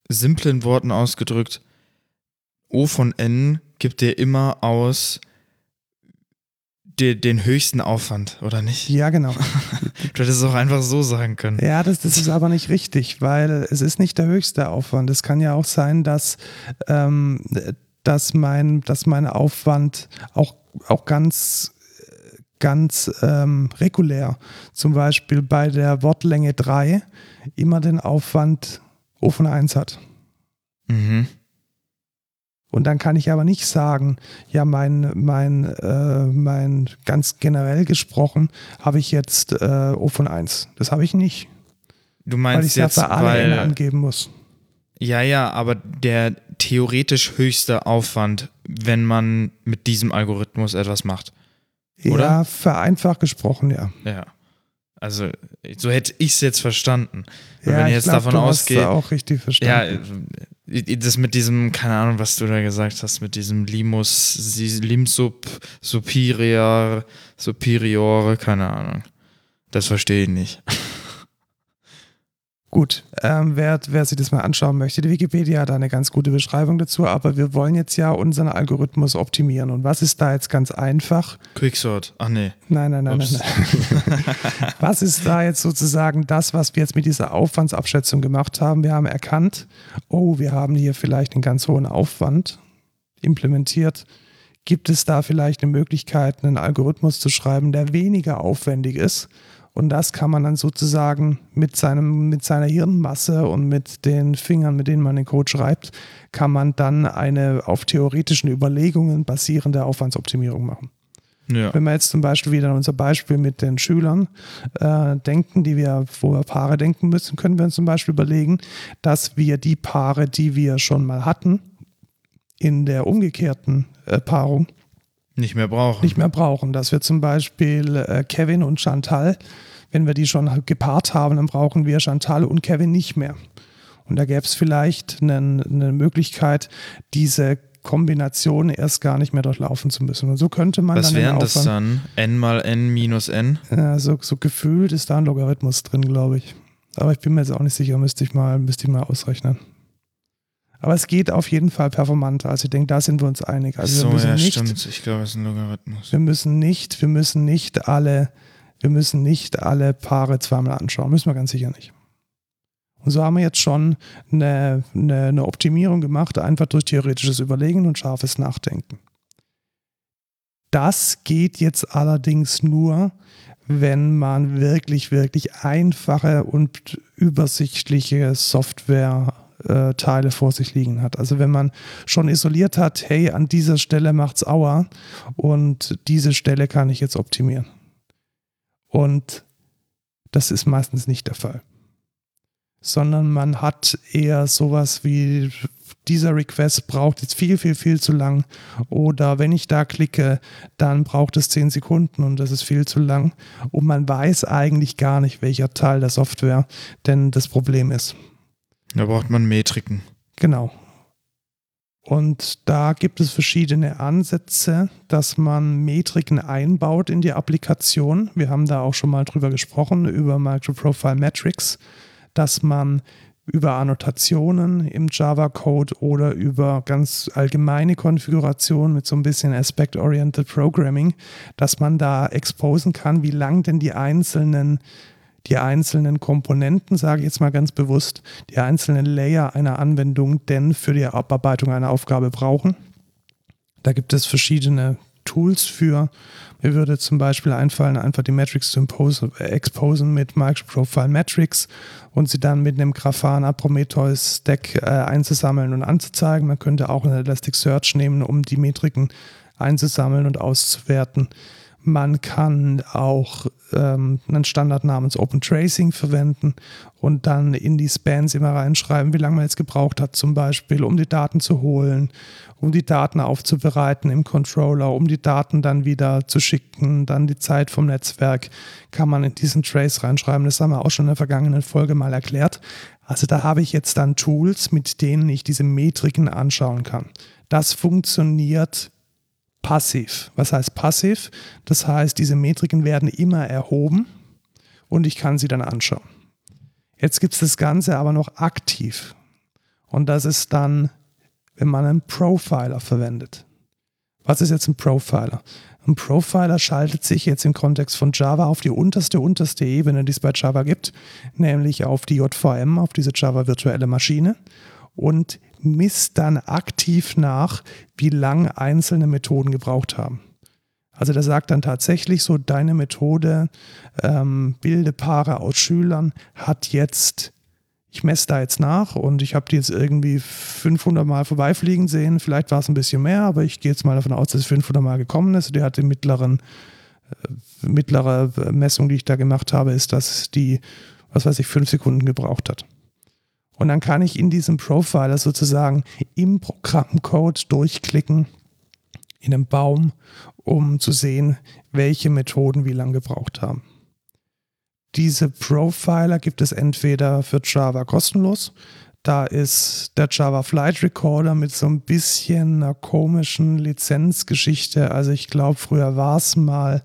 simplen Worten ausgedrückt, O von N gibt dir immer aus de, den höchsten Aufwand, oder nicht? Ja, genau. du hättest es auch einfach so sagen können. Ja, das, das ist aber nicht richtig, weil es ist nicht der höchste Aufwand. Es kann ja auch sein, dass, ähm, dass, mein, dass mein Aufwand auch, auch ganz ganz ähm, regulär, zum Beispiel bei der Wortlänge 3, immer den Aufwand O von 1 hat. Mhm. Und dann kann ich aber nicht sagen, ja, mein, mein, äh, mein ganz generell gesprochen, habe ich jetzt äh, O von 1. Das habe ich nicht. Du meinst weil ich jetzt, ja für alle weil, angeben muss. Ja, ja, aber der theoretisch höchste Aufwand, wenn man mit diesem Algorithmus etwas macht. Oder? Ja, vereinfacht gesprochen, ja. Ja. Also, so hätte ich es jetzt verstanden. Ja, wenn ich jetzt glaub, davon du ausgehe. Hast auch richtig verstanden. Ja, das mit diesem, keine Ahnung, was du da gesagt hast, mit diesem Limus, Limsub, Superior, Superiore, keine Ahnung. Das verstehe ich nicht. Gut, ähm, wer, wer sich das mal anschauen möchte, die Wikipedia hat eine ganz gute Beschreibung dazu, aber wir wollen jetzt ja unseren Algorithmus optimieren. Und was ist da jetzt ganz einfach? Quicksort, ach nee. Nein, nein, nein, Ups. nein, nein. was ist da jetzt sozusagen das, was wir jetzt mit dieser Aufwandsabschätzung gemacht haben? Wir haben erkannt, oh, wir haben hier vielleicht einen ganz hohen Aufwand implementiert. Gibt es da vielleicht eine Möglichkeit, einen Algorithmus zu schreiben, der weniger aufwendig ist? Und das kann man dann sozusagen mit, seinem, mit seiner Hirnmasse und mit den Fingern, mit denen man den Code schreibt, kann man dann eine auf theoretischen Überlegungen basierende Aufwandsoptimierung machen. Ja. Wenn wir jetzt zum Beispiel wieder an unser Beispiel mit den Schülern äh, denken, die wir, wo wir Paare denken müssen, können wir uns zum Beispiel überlegen, dass wir die Paare, die wir schon mal hatten, in der umgekehrten äh, Paarung Nicht mehr brauchen. nicht mehr brauchen. Dass wir zum Beispiel äh, Kevin und Chantal, wenn wir die schon gepaart haben, dann brauchen wir Chantal und Kevin nicht mehr. Und da gäbe es vielleicht eine, eine Möglichkeit, diese Kombination erst gar nicht mehr durchlaufen zu müssen. Und so könnte man Was dann den wären das dann? n mal n minus n? Ja, so, so gefühlt ist da ein Logarithmus drin, glaube ich. Aber ich bin mir jetzt auch nicht sicher, müsste ich mal, müsste ich mal ausrechnen. Aber es geht auf jeden Fall performanter. Also ich denke, da sind wir uns einig. Also so, wir müssen ja, nicht, stimmt. Ich glaube, es ist ein Logarithmus. wir müssen nicht, wir müssen nicht alle, wir müssen nicht alle Paare zweimal anschauen. Müssen wir ganz sicher nicht. Und so haben wir jetzt schon eine, eine, eine Optimierung gemacht, einfach durch theoretisches Überlegen und scharfes Nachdenken. Das geht jetzt allerdings nur, wenn man wirklich, wirklich einfache und übersichtliche Software-Teile vor sich liegen hat. Also wenn man schon isoliert hat, hey, an dieser Stelle macht's Aua und diese Stelle kann ich jetzt optimieren. Und das ist meistens nicht der Fall. Sondern man hat eher sowas wie, dieser Request braucht jetzt viel, viel, viel zu lang. Oder wenn ich da klicke, dann braucht es 10 Sekunden und das ist viel zu lang. Und man weiß eigentlich gar nicht, welcher Teil der Software denn das Problem ist. Da braucht man Metriken. Genau. Und da gibt es verschiedene Ansätze, dass man Metriken einbaut in die Applikation. Wir haben da auch schon mal drüber gesprochen, über Microprofile Metrics, dass man über Annotationen im Java-Code oder über ganz allgemeine Konfiguration mit so ein bisschen Aspect-Oriented Programming, dass man da exposen kann, wie lang denn die einzelnen die einzelnen Komponenten, sage ich jetzt mal ganz bewusst, die einzelnen Layer einer Anwendung denn für die Abarbeitung einer Aufgabe brauchen. Da gibt es verschiedene Tools für. Mir würde zum Beispiel einfallen, einfach die Metrics zu impose, äh, exposen mit Microprofile Metrics und sie dann mit einem Grafana Prometheus Stack äh, einzusammeln und anzuzeigen. Man könnte auch einen Elasticsearch nehmen, um die Metriken einzusammeln und auszuwerten. Man kann auch ähm, einen Standard namens Open Tracing verwenden und dann in die Spans immer reinschreiben, wie lange man jetzt gebraucht hat, zum Beispiel, um die Daten zu holen, um die Daten aufzubereiten im Controller, um die Daten dann wieder zu schicken, dann die Zeit vom Netzwerk kann man in diesen Trace reinschreiben. Das haben wir auch schon in der vergangenen Folge mal erklärt. Also da habe ich jetzt dann Tools, mit denen ich diese Metriken anschauen kann. Das funktioniert passiv. Was heißt passiv? Das heißt, diese Metriken werden immer erhoben und ich kann sie dann anschauen. Jetzt gibt es das Ganze aber noch aktiv. Und das ist dann, wenn man einen Profiler verwendet. Was ist jetzt ein Profiler? Ein Profiler schaltet sich jetzt im Kontext von Java auf die unterste, unterste Ebene, die es bei Java gibt, nämlich auf die JVM, auf diese Java virtuelle Maschine und misst dann aktiv nach, wie lang einzelne Methoden gebraucht haben. Also der sagt dann tatsächlich so, deine Methode ähm, bilde Paare aus Schülern hat jetzt, ich messe da jetzt nach und ich habe die jetzt irgendwie 500 Mal vorbeifliegen sehen. Vielleicht war es ein bisschen mehr, aber ich gehe jetzt mal davon aus, dass es 500 Mal gekommen ist. Die hat den mittleren, äh, mittlere Messung, die ich da gemacht habe, ist, dass die, was weiß ich, fünf Sekunden gebraucht hat. Und dann kann ich in diesem Profiler sozusagen im Programmcode durchklicken in einem Baum, um zu sehen, welche Methoden wie lange gebraucht haben. Diese Profiler gibt es entweder für Java kostenlos. Da ist der Java Flight Recorder mit so ein bisschen einer komischen Lizenzgeschichte. Also ich glaube, früher war es mal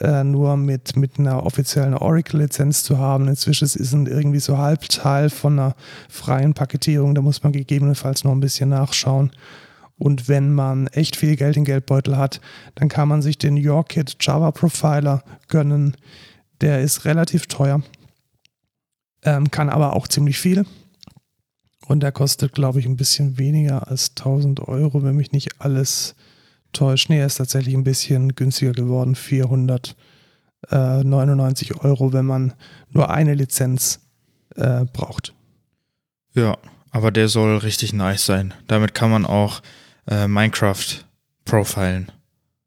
äh, nur mit, mit einer offiziellen Oracle-Lizenz zu haben. Inzwischen ist es irgendwie so Halbteil von einer freien Paketierung. Da muss man gegebenenfalls noch ein bisschen nachschauen. Und wenn man echt viel Geld in Geldbeutel hat, dann kann man sich den YourKit Java Profiler gönnen. Der ist relativ teuer, ähm, kann aber auch ziemlich viel. Und der kostet, glaube ich, ein bisschen weniger als 1000 Euro, wenn mich nicht alles täuscht. Nee, er ist tatsächlich ein bisschen günstiger geworden. 499 Euro, wenn man nur eine Lizenz äh, braucht. Ja, aber der soll richtig nice sein. Damit kann man auch äh, Minecraft profilen.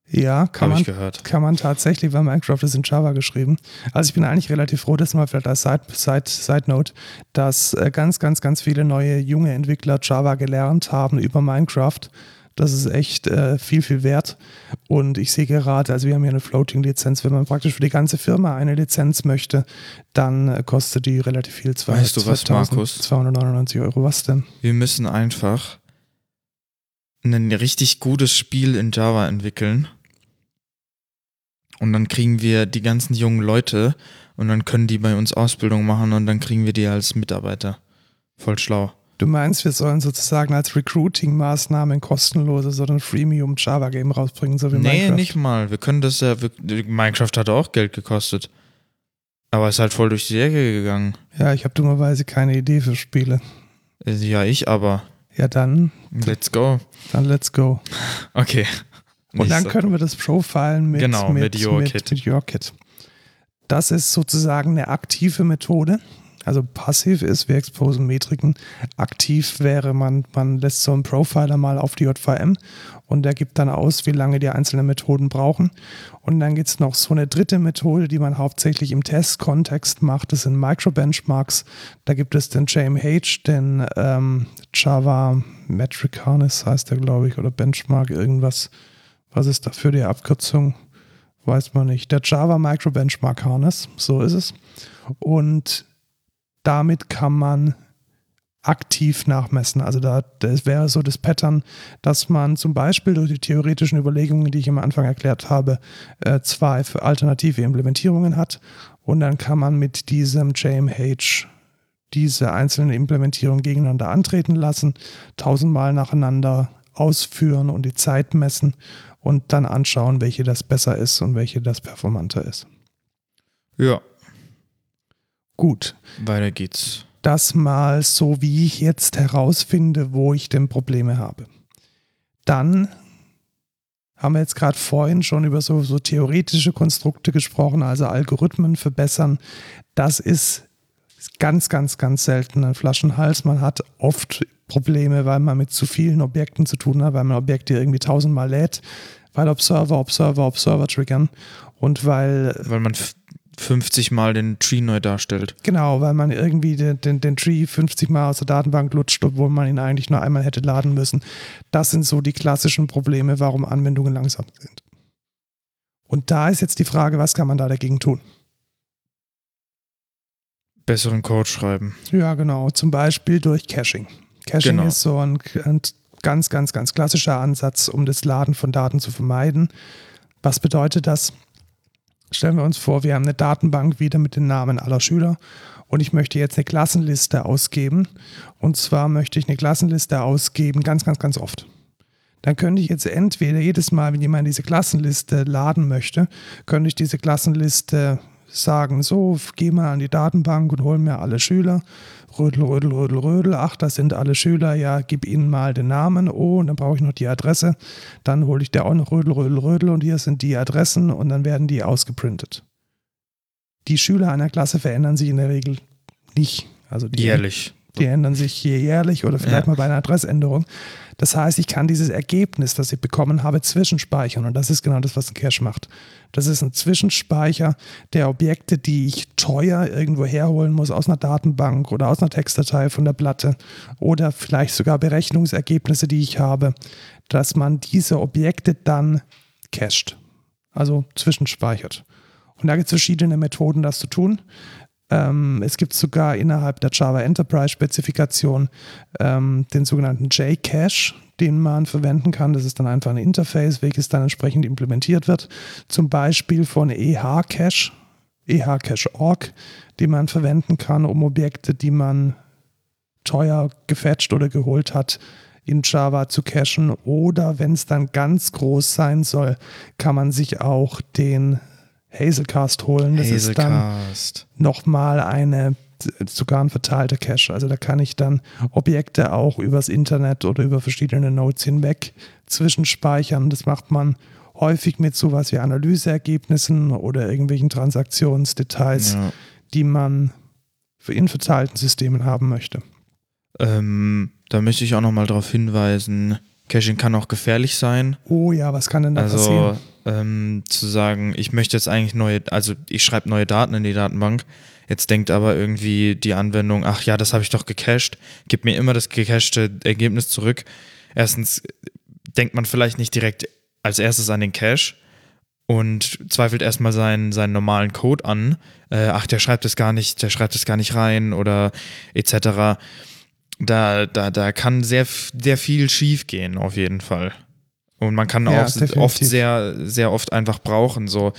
Ja, kann man, gehört. kann man tatsächlich, weil Minecraft ist in Java geschrieben. Also ich bin eigentlich relativ froh, dass mal vielleicht als Side, Side, Side Note, dass äh, ganz, ganz, ganz viele neue junge Entwickler Java gelernt haben über Minecraft. Das ist echt äh, viel, viel wert. Und ich sehe gerade, also wir haben hier eine Floating-Lizenz. Wenn man praktisch für die ganze Firma eine Lizenz möchte, dann äh, kostet die relativ viel. weißt du was, Markus? 299 Euro. Was denn? Wir müssen einfach ein richtig gutes Spiel in Java entwickeln. Und dann kriegen wir die ganzen jungen Leute und dann können die bei uns Ausbildung machen und dann kriegen wir die als Mitarbeiter. Voll schlau. Du meinst, wir sollen sozusagen als Recruiting-Maßnahme ein kostenloses oder ein Freemium Java-Game rausbringen, so wie nee, Minecraft? Nee, nicht mal. Wir können das ja. Minecraft hat auch Geld gekostet. Aber ist halt voll durch die Decke gegangen. Ja, ich habe dummerweise keine Idee für Spiele. Ja, ich aber. Ja, dann. Let's go. Dann let's go. Okay. Und dann können wir das profilen mit, genau, mit, mit, YourKit. Mit, mit YourKit. Das ist sozusagen eine aktive Methode. Also passiv ist, wir exposen Metriken. Aktiv wäre, man, man lässt so einen Profiler mal auf die JVM und der gibt dann aus, wie lange die einzelnen Methoden brauchen. Und dann gibt es noch so eine dritte Methode, die man hauptsächlich im Testkontext macht. Das sind Micro-Benchmarks. Da gibt es den JMH, den ähm, Java Metric Harness heißt der, glaube ich, oder Benchmark, irgendwas. Was ist dafür die Abkürzung? Weiß man nicht. Der Java Micro Benchmark Harness, so ist es. Und damit kann man aktiv nachmessen. Also da das wäre so das Pattern, dass man zum Beispiel durch die theoretischen Überlegungen, die ich am Anfang erklärt habe, äh, zwei alternative Implementierungen hat und dann kann man mit diesem JMH diese einzelnen Implementierungen gegeneinander antreten lassen, tausendmal nacheinander ausführen und die Zeit messen und dann anschauen, welche das besser ist und welche das performanter ist. Ja, Gut. Weiter geht's. Das mal so, wie ich jetzt herausfinde, wo ich denn Probleme habe. Dann haben wir jetzt gerade vorhin schon über so, so theoretische Konstrukte gesprochen, also Algorithmen verbessern. Das ist ganz, ganz, ganz selten ein Flaschenhals. Man hat oft Probleme, weil man mit zu vielen Objekten zu tun hat, weil man Objekte irgendwie tausendmal lädt, weil Observer, Observer, Observer triggern und weil. Weil man 50 Mal den Tree neu darstellt. Genau, weil man irgendwie den, den, den Tree 50 Mal aus der Datenbank lutscht, obwohl man ihn eigentlich nur einmal hätte laden müssen. Das sind so die klassischen Probleme, warum Anwendungen langsam sind. Und da ist jetzt die Frage, was kann man da dagegen tun? Besseren Code schreiben. Ja, genau. Zum Beispiel durch Caching. Caching genau. ist so ein, ein ganz, ganz, ganz klassischer Ansatz, um das Laden von Daten zu vermeiden. Was bedeutet das? Stellen wir uns vor, wir haben eine Datenbank wieder mit den Namen aller Schüler und ich möchte jetzt eine Klassenliste ausgeben. Und zwar möchte ich eine Klassenliste ausgeben ganz, ganz, ganz oft. dann könnte ich jetzt entweder jedes Mal, wenn jemand diese Klassenliste laden möchte, könnte ich diese Klassenliste sagen, so, geh mal an die Datenbank und hol mir alle Schüler. Rödel, Rödel, Rödel, Rödel. Ach, das sind alle Schüler. Ja, gib ihnen mal den Namen. Oh, und dann brauche ich noch die Adresse. Dann hole ich dir auch noch Rödel, Rödel, Rödel und hier sind die Adressen und dann werden die ausgeprintet. Die Schüler einer Klasse verändern sich in der Regel nicht. Also die, Jährlich. die ändern sich hier jährlich oder vielleicht Ja. mal bei einer Adressänderung. Das heißt, ich kann dieses Ergebnis, das ich bekommen habe, zwischenspeichern. Und das ist genau das, was ein Cache macht. Das ist ein Zwischenspeicher der Objekte, die ich teuer irgendwo herholen muss aus einer Datenbank oder aus einer Textdatei von der Platte oder vielleicht sogar Berechnungsergebnisse, die ich habe, dass man diese Objekte dann cached, also zwischenspeichert. Und da gibt es verschiedene Methoden, das zu tun. Ähm, es gibt sogar innerhalb der Java Enterprise Spezifikation ähm, den sogenannten JCache, den man verwenden kann. Das ist dann einfach ein Interface, welches dann entsprechend implementiert wird. Zum Beispiel von EHCache, EHCache.org, den man verwenden kann, um Objekte, die man teuer gefetcht oder geholt hat, in Java zu cachen. Oder wenn es dann ganz groß sein soll, kann man sich auch den Hazelcast holen. Das ist dann Hazelcast. nochmal eine, sogar ein verteilter Cache. Also da kann ich dann Objekte auch übers Internet oder über verschiedene Nodes hinweg zwischenspeichern. Das macht man häufig mit sowas wie Analyseergebnissen oder irgendwelchen Transaktionsdetails, Ja. die man für in verteilten Systemen haben möchte. Ähm, da möchte ich auch nochmal darauf hinweisen, Caching kann auch gefährlich sein. Oh ja, was kann denn da passieren? Also ähm, zu sagen, ich möchte jetzt eigentlich neue, also ich schreibe neue Daten in die Datenbank, jetzt denkt aber irgendwie die Anwendung, ach ja, das habe ich doch gecached, gibt mir immer das gecachte Ergebnis zurück. Erstens denkt man vielleicht nicht direkt als erstes an den Cache und zweifelt erstmal seinen, seinen normalen Code an. Äh, ach, der schreibt es gar nicht, der schreibt es gar nicht rein oder etc. Da, da, da kann sehr, sehr viel schief gehen, auf jeden Fall. Und man kann Ja, auch definitiv. oft sehr, sehr oft einfach brauchen. So,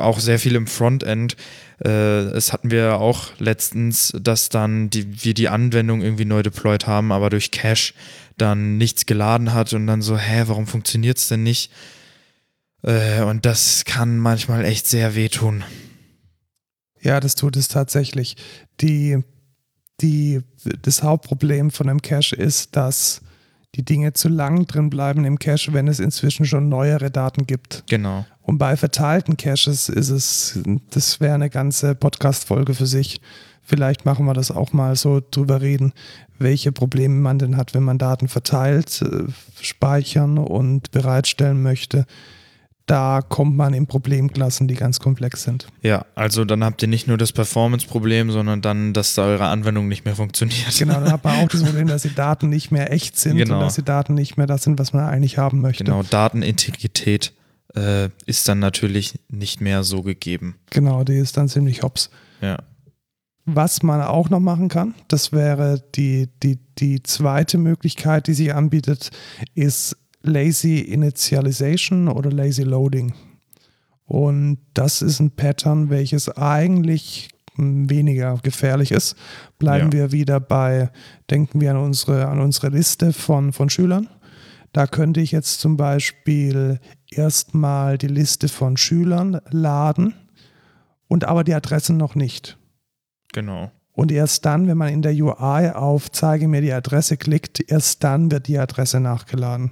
auch sehr viel im Frontend. Äh, es hatten wir auch letztens, dass dann die, wir die Anwendung irgendwie neu deployed haben, aber durch Cache dann nichts geladen hat und dann so, hä, warum funktioniert es denn nicht? Äh, und das kann manchmal echt sehr wehtun. Ja, das tut es tatsächlich. Die, die, das Hauptproblem von einem Cache ist, dass die Dinge zu lang drin bleiben im Cache, wenn es inzwischen schon neuere Daten gibt. Genau. Und bei verteilten Caches ist es, das wäre eine ganze Podcast-Folge für sich. Vielleicht machen wir das auch mal so drüber reden, welche Probleme man denn hat, wenn man Daten verteilt, äh, speichern und bereitstellen möchte. Da kommt man in Problemklassen, die ganz komplex sind. Ja, also dann habt ihr nicht nur das Performance-Problem, sondern dann, dass da eure Anwendung nicht mehr funktioniert. Genau, dann hat man auch das Problem, dass die Daten nicht mehr echt sind Genau. und dass die Daten nicht mehr das sind, was man eigentlich haben möchte. Genau, Datenintegrität äh, ist dann natürlich nicht mehr so gegeben. Genau, die ist dann ziemlich hops. Ja. Was man auch noch machen kann, das wäre die, die, die zweite Möglichkeit, die sich anbietet, ist Lazy Initialization oder Lazy Loading. Und das ist ein Pattern, welches eigentlich hm, weniger gefährlich ist. Bleiben Ja. wir wieder bei, denken wir an unsere, an unsere Liste von, von Schülern. Da könnte ich jetzt zum Beispiel erstmal die Liste von Schülern laden und aber die Adressen noch nicht. Genau. Und erst dann, wenn man in der UI auf Zeige mir die Adresse klickt, erst dann wird die Adresse nachgeladen.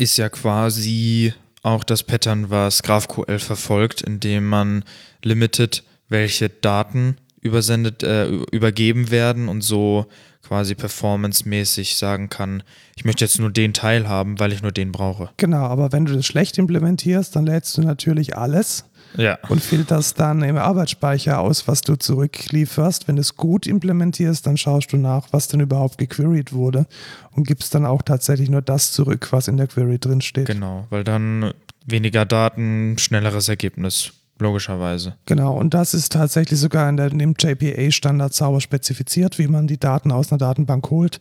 Ist ja quasi auch das Pattern, was GraphQL verfolgt, indem man limitet, welche Daten übersendet, äh, übergeben werden und so quasi performancemäßig sagen kann, ich möchte jetzt nur den Teil haben, weil ich nur den brauche. Genau, aber wenn du das schlecht implementierst, dann lädst du natürlich alles Ja. und filterst dann im Arbeitsspeicher aus, was du zurücklieferst. Wenn du es gut implementierst, dann schaust du nach, was denn überhaupt gequeried wurde und gibst dann auch tatsächlich nur das zurück, was in der Query drin steht. Genau, weil dann weniger Daten, schnelleres Ergebnis, logischerweise. Genau, und das ist tatsächlich sogar in, der, in dem JPA-Standard sauber spezifiziert, wie man die Daten aus einer Datenbank holt.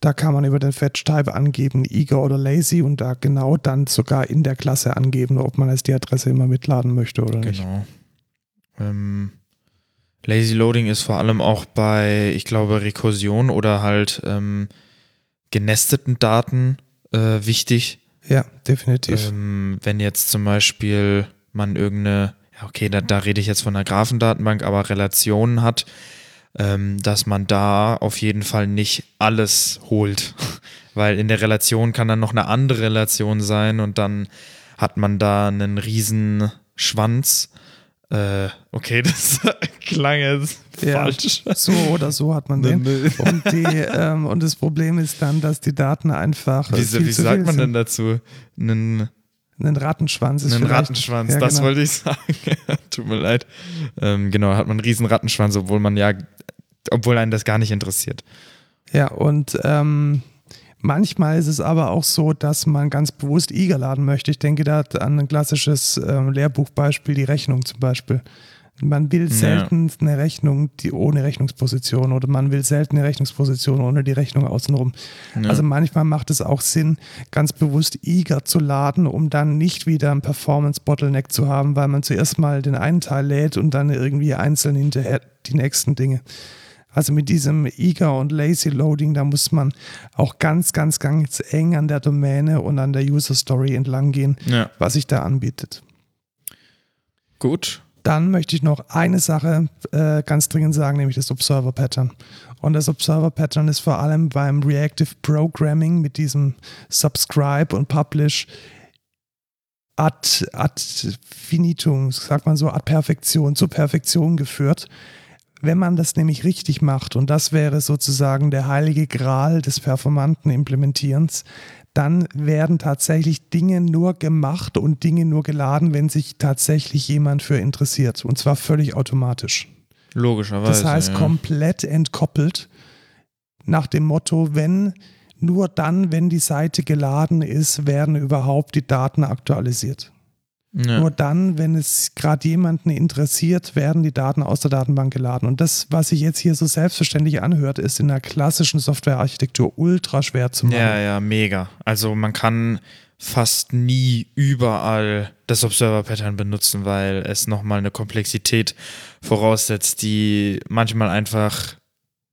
Da kann man über den Fetch-Type angeben, eager oder lazy und da genau dann sogar in der Klasse angeben, ob man jetzt die Adresse immer mitladen möchte oder nicht. Genau. Ähm, Lazy Loading ist vor allem auch bei, ich glaube, Rekursion oder halt ähm, genesteten Daten äh, wichtig, Ja, definitiv. Ähm, wenn jetzt zum Beispiel man irgendeine, okay, da, da rede ich jetzt von einer Graphendatenbank, aber Relationen hat, ähm, dass man da auf jeden Fall nicht alles holt. Weil in der Relation kann dann noch eine andere Relation sein und dann hat man da einen riesen Schwanz. Äh, okay, das klang jetzt Ja, falsch. So oder so hat man den. Und, die, ähm, und das Problem ist dann, dass die Daten einfach. Wie, viel wie sagt man denn dazu? Einen, Ein Rattenschwanz ist einen vielleicht- Rattenschwanz, ja, das genau. wollte ich sagen. Tut mir leid. Ähm, genau, hat man einen riesen Rattenschwanz, obwohl man ja, obwohl einen das gar nicht interessiert. Ja, und ähm, manchmal ist es aber auch so, dass man ganz bewusst IGA laden möchte. Ich denke da an ein klassisches ähm, Lehrbuchbeispiel, die Rechnung zum Beispiel. Man will selten eine Rechnung die ohne Rechnungsposition oder man will selten eine Rechnungsposition ohne die Rechnung außenrum. Ja. Also manchmal macht es auch Sinn, ganz bewusst IGA zu laden, um dann nicht wieder ein Performance-Bottleneck zu haben, weil man zuerst mal den einen Teil lädt und dann irgendwie einzeln hinterher die nächsten Dinge. Also mit diesem Eager und Lazy Loading, da muss man auch ganz, ganz, ganz eng an der Domäne und an der User Story entlang gehen, Ja, was sich da anbietet. gut. Dann möchte ich noch eine Sache äh, ganz dringend sagen, nämlich das Observer Pattern. Und das Observer Pattern ist vor allem beim Reactive Programming mit diesem Subscribe und Publish ad, ad finitum, sagt man so, ad Perfektion, zur Perfektion geführt. Wenn man das nämlich richtig macht, und das wäre sozusagen der heilige Gral des performanten Implementierens, dann werden tatsächlich Dinge nur gemacht und Dinge nur geladen, wenn sich tatsächlich jemand für interessiert. Und zwar völlig automatisch. Logischerweise. Das heißt, ja. komplett entkoppelt nach dem Motto, wenn nur dann, wenn die Seite geladen ist, werden überhaupt die Daten aktualisiert. Ja. Nur dann, wenn es gerade jemanden interessiert, werden die Daten aus der Datenbank geladen. Und das, was sich jetzt hier so selbstverständlich anhört, ist in der klassischen Softwarearchitektur ultra schwer zu machen. Ja, ja, mega. Also man kann fast nie überall das Observer-Pattern benutzen, weil es nochmal eine Komplexität voraussetzt, die manchmal einfach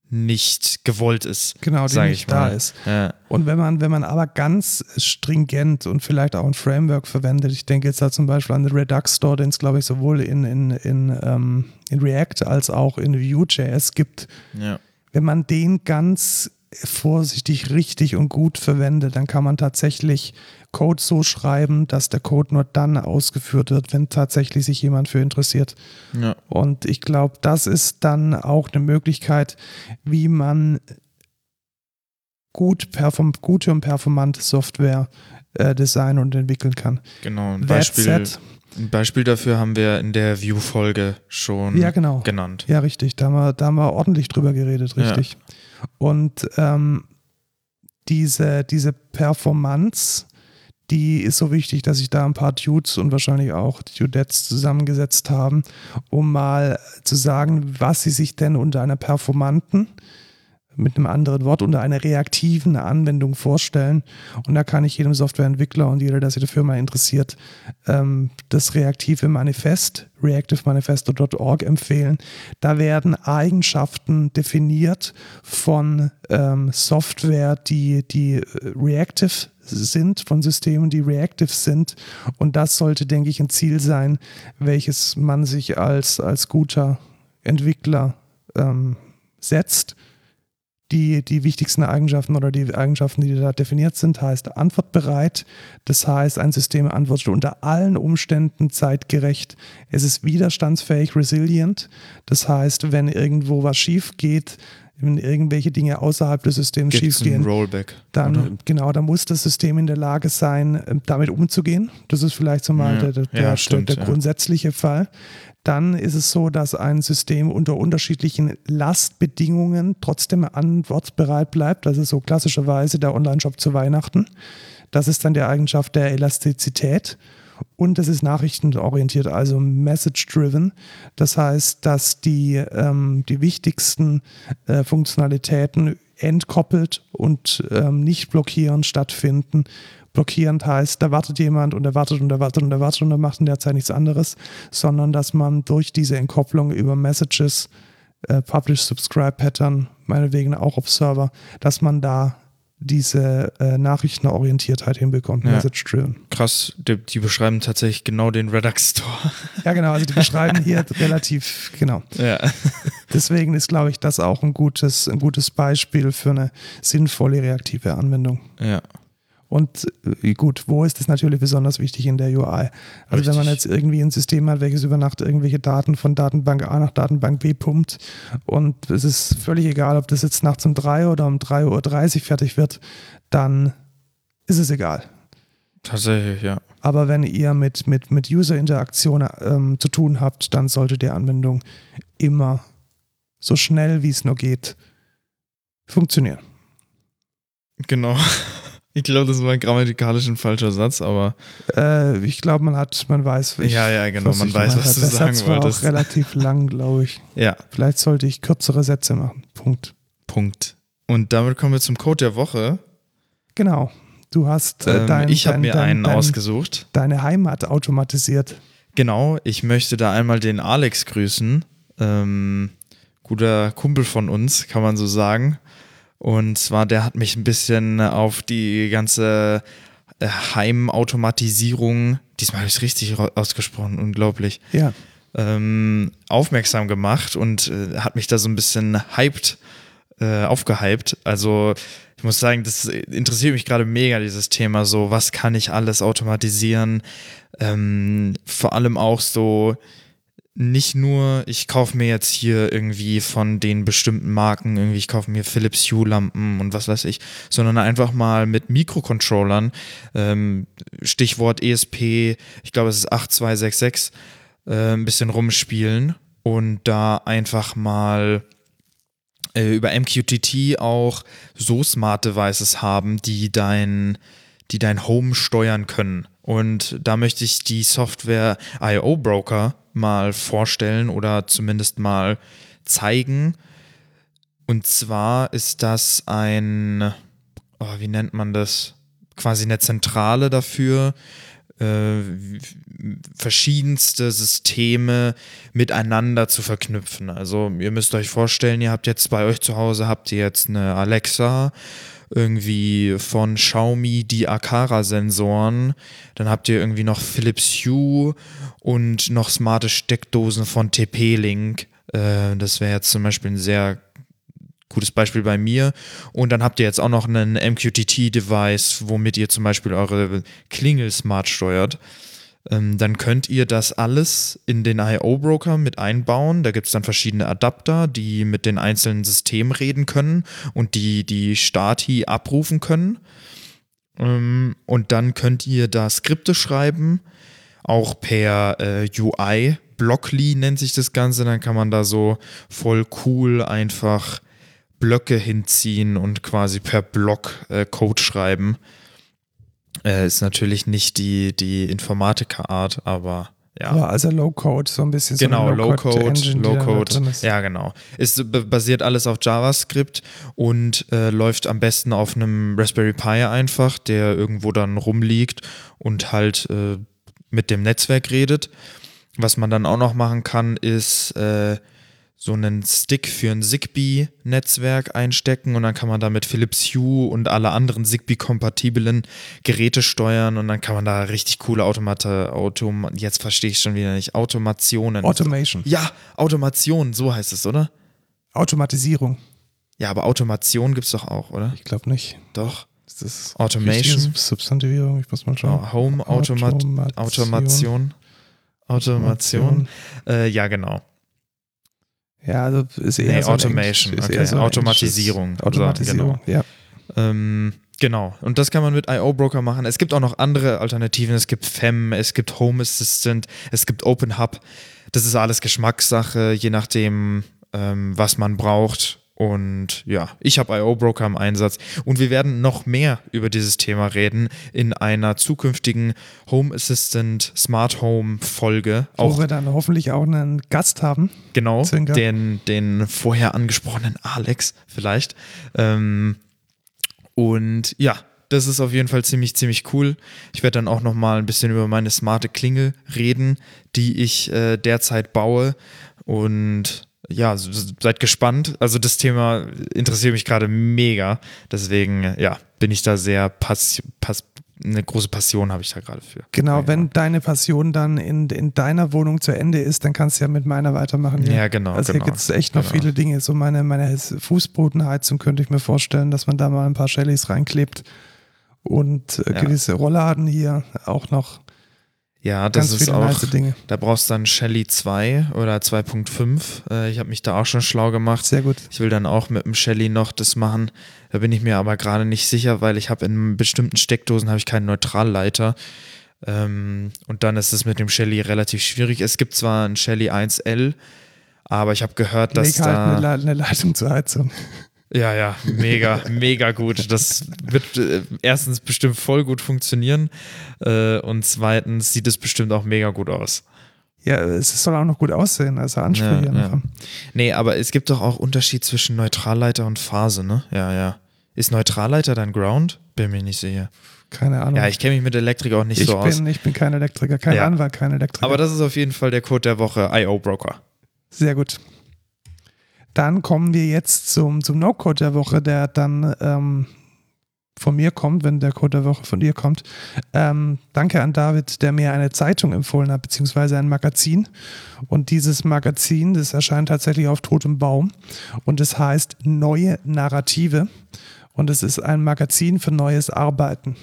nicht gewollt ist. Genau, die nicht ich mal. da ist. Ja, Und wenn man, wenn man aber ganz stringent und vielleicht auch ein Framework verwendet, ich denke jetzt da zum Beispiel an den Redux Store, den es glaube ich sowohl in, in, in, ähm, in React als auch in Vue.js gibt, ja. wenn man den ganz vorsichtig, richtig und gut verwendet, dann kann man tatsächlich Code so schreiben, dass der Code nur dann ausgeführt wird, wenn tatsächlich sich jemand für interessiert. ja. Und ich glaube, das ist dann auch eine Möglichkeit, wie man gut perform gute und performante Software äh, designen und entwickeln kann. Genau. Ein Beispiel, ein Beispiel dafür haben wir in der View-Folge schon Ja, genau. genannt. Ja, richtig. Da haben wir, da haben wir ordentlich drüber geredet, Ja. richtig. Und ähm, diese, diese Performance, die ist so wichtig, dass sich da ein paar Dudes und wahrscheinlich auch Dudettes zusammengesetzt haben, um mal zu sagen, was sie sich denn unter einer performanten, mit einem anderen Wort, unter einer reaktiven Anwendung vorstellen. Und da kann ich jedem Softwareentwickler und jeder, der sich dafür mal interessiert, ähm, das reaktive Manifest, reactivemanifesto.org empfehlen. Da werden Eigenschaften definiert von ähm, Software, die, die äh, reactive sind, von Systemen, die reactive sind. Und das sollte, denke ich, ein Ziel sein, welches man sich als, als guter Entwickler ähm, setzt die, die wichtigsten Eigenschaften oder die Eigenschaften, die da definiert sind, heißt antwortbereit. Das heißt, ein System antwortet unter allen Umständen zeitgerecht. Es ist widerstandsfähig, resilient. Das heißt, wenn irgendwo was schief geht, wenn irgendwelche Dinge außerhalb des Systems Gibt's schief gehen, ein Rollback. dann oder? genau, da muss das System in der Lage sein, äh, damit umzugehen. Das ist vielleicht so mal Ja, der, der, ja, der, stimmt, der ja. grundsätzliche Fall. Dann ist es so, dass ein System unter unterschiedlichen Lastbedingungen trotzdem antwortbereit bleibt. Das ist so klassischerweise der Online-Shop zu Weihnachten. Das ist dann die Eigenschaft der Elastizität. Und das ist nachrichtenorientiert, also message-driven. Das heißt, dass die, ähm, die wichtigsten äh, Funktionalitäten entkoppelt und ähm, nicht blockierend stattfinden. Blockierend heißt, da wartet jemand und er wartet und er wartet und er wartet und er macht in der Zeit nichts anderes, sondern dass man durch diese Entkopplung über Messages, äh, Publish, Subscribe Pattern, meinetwegen auch Observer, dass man da diese äh, Nachrichtenorientiertheit hinbekommt, Ja. Message-Driven. Krass, die, die beschreiben tatsächlich genau den Redux Store. Ja, genau, also die beschreiben hier relativ, genau. ja. Deswegen ist, glaube ich, das auch ein gutes, ein gutes Beispiel für eine sinnvolle reaktive Anwendung. Ja. Und äh, gut, wo ist das natürlich besonders wichtig in der UI? Also wenn man Richtig. jetzt irgendwie ein System hat, welches über Nacht irgendwelche Daten von Datenbank A nach Datenbank B pumpt und es ist völlig egal, ob das jetzt nachts um 3 oder um 3.30 Uhr fertig wird, dann ist es egal. Tatsächlich, ja. Aber wenn ihr mit, mit, mit User-Interaktion ähm, zu tun habt, dann sollte die Anwendung immer so schnell wie es nur geht funktionieren. Genau. Ich glaube, das war grammatikalisch ein falscher Satz, aber Äh, ich glaube, man hat, man weiß, ich, ja, ja, genau, man weiß, was du. Der sagen Satz war wolltest. auch relativ lang, glaube ich. Ja, Vielleicht sollte ich kürzere Sätze machen. Punkt. Punkt. Und damit kommen wir zum Code der Woche. Genau. Du hast äh, Ähm, dein, ich habe mir dein, einen dein, ausgesucht. deine Heimat automatisiert. Genau, ich möchte da einmal den Alex grüßen. Ähm, guter Kumpel von uns, kann man so sagen. Und zwar, der hat mich ein bisschen auf die ganze äh, Heimautomatisierung, diesmal habe ich es richtig ausgesprochen, unglaublich, Ja. ähm, aufmerksam gemacht und äh, hat mich da so ein bisschen hyped, äh, aufgehypt. Also ich muss sagen, das interessiert mich gerade mega, dieses Thema. So, was kann ich alles automatisieren? Ähm, vor allem auch so, nicht nur, ich kaufe mir jetzt hier irgendwie von den bestimmten Marken, irgendwie, ich kaufe mir Philips Hue-Lampen und was weiß ich, sondern einfach mal mit Mikrocontrollern, ähm, Stichwort ESP, ich glaube, es ist 8266, äh, ein bisschen rumspielen und da einfach mal äh, über MQTT auch so Smart Devices haben, die dein, die dein Home steuern können. Und da möchte ich die Software IO Broker mal vorstellen oder zumindest mal zeigen. Und zwar ist das ein, oh, wie nennt man das? Quasi eine Zentrale dafür, äh, verschiedenste Systeme miteinander zu verknüpfen. Also ihr müsst euch vorstellen, ihr habt jetzt bei euch zu Hause, habt ihr jetzt eine Alexa, irgendwie von Xiaomi die Akara-Sensoren, dann habt ihr irgendwie noch Philips Hue und noch smarte Steckdosen von TP-Link. Äh, das wäre jetzt zum Beispiel ein sehr gutes Beispiel bei mir. Und dann habt ihr jetzt auch noch einen MQTT-Device, womit ihr zum Beispiel eure Klingel smart steuert. Ähm, dann könnt ihr das alles in den IO-Broker mit einbauen. Da gibt es dann verschiedene Adapter, die mit den einzelnen Systemen reden können und die die Stati abrufen können. Ähm, und dann könnt ihr da Skripte schreiben, auch per äh, UI. Blockly nennt sich das Ganze. Dann kann man da so voll cool einfach Blöcke hinziehen und quasi per Block äh, Code schreiben. Äh, ist natürlich nicht die, die Informatiker-Art, aber ja. Aber also Low-Code, so ein bisschen Genau, so Low-Code, Low-Code, ist. ja genau. Ist b- basiert alles auf JavaScript und äh, läuft am besten auf einem Raspberry Pi einfach, der irgendwo dann rumliegt und halt äh, mit dem Netzwerk redet. Was man dann auch noch machen kann, ist äh, so einen Stick für ein Zigbee-Netzwerk einstecken und dann kann man damit Philips Hue und alle anderen Zigbee-kompatiblen Geräte steuern und dann kann man da richtig coole Automate, Autom jetzt verstehe ich schon wieder nicht, Automationen. Automation. ja, Automation, so heißt es, oder? Automatisierung. Ja, aber Automation gibt es doch auch, oder? Ich glaube nicht. Doch. Ist das Automation. Substantivierung? Ich muss mal schauen. Oh, Home Automat Automation. Automation. Automation. Äh, ja, genau. Ja, also ist eher Nee, so Automation, ist okay. eher so Automatisierung. englisches- Automatisierung, ja. Ähm, genau. Und das kann man mit IO Broker machen. Es gibt auch noch andere Alternativen. Es gibt FEM, es gibt Home Assistant, es gibt Open Hub. Das ist alles Geschmackssache, je nachdem, ähm, was man braucht. Und ja, ich habe IO Broker im Einsatz. Und wir werden noch mehr über dieses Thema reden in einer zukünftigen Home Assistant Smart Home Folge. Wo Auch wir dann hoffentlich auch einen Gast haben. Genau, den, den vorher angesprochenen Alex vielleicht. Ähm, und ja, das ist auf jeden Fall ziemlich, ziemlich cool. Ich werde dann auch noch mal ein bisschen über meine smarte Klingel reden, die ich äh, derzeit baue. Und ja, seid gespannt. Also das Thema interessiert mich gerade mega. Deswegen, ja, bin ich da sehr pass, pass, eine große Passion habe ich da gerade für. Genau, ja. wenn deine Passion dann in, in deiner Wohnung zu Ende ist, dann kannst du ja mit meiner weitermachen. Ja, ja genau. Also genau, hier gibt es echt noch genau. viele Dinge. So meine, meine Fußbodenheizung könnte ich mir vorstellen, dass man da mal ein paar Shellys reinklebt. Und äh, Ja. gewisse Rollladen hier auch noch. Ja, das Ganz ist auch. nice Dinge. Da brauchst du dann Shelly 2 oder 2.5. Äh, ich habe mich da auch schon schlau gemacht. Sehr gut. Ich will dann auch mit dem Shelly noch das machen. Da bin ich mir aber gerade nicht sicher, weil ich habe in bestimmten Steckdosen habe ich keinen Neutralleiter. Ähm, und dann ist es mit dem Shelly relativ schwierig. Es gibt zwar ein Shelly 1L, aber ich habe gehört, dass Leg halt eine, da Le- eine Leitung zur Heizung. Ja, ja, mega, mega gut. Das wird äh, erstens bestimmt voll gut funktionieren äh, und zweitens sieht es bestimmt auch mega gut aus. Ja, es soll auch noch gut aussehen, also Ansprüche. Ja, ja. Nee, aber es gibt doch auch Unterschied zwischen Neutralleiter und Phase, ne? Ja, ja. Ist Neutralleiter dann Ground? Bin mir nicht sicher. Keine Ahnung. Ja, ich kenne mich mit Elektrik auch nicht ich, so aus. bin, ich bin kein Elektriker, kein Ja. Anwalt, kein Elektriker. Aber das ist auf jeden Fall der Code der Woche, IO Broker. Sehr gut. Dann kommen wir jetzt zum, zum No-Code der Woche, der dann ähm, von mir kommt, wenn der Code der Woche von dir kommt. Ähm, danke an David, der mir eine Zeitung empfohlen hat, beziehungsweise ein Magazin. Und dieses Magazin, das erscheint tatsächlich auf totem Baum. Und es heißt Neue Narrative. Und es ist ein Magazin für neues Arbeiten.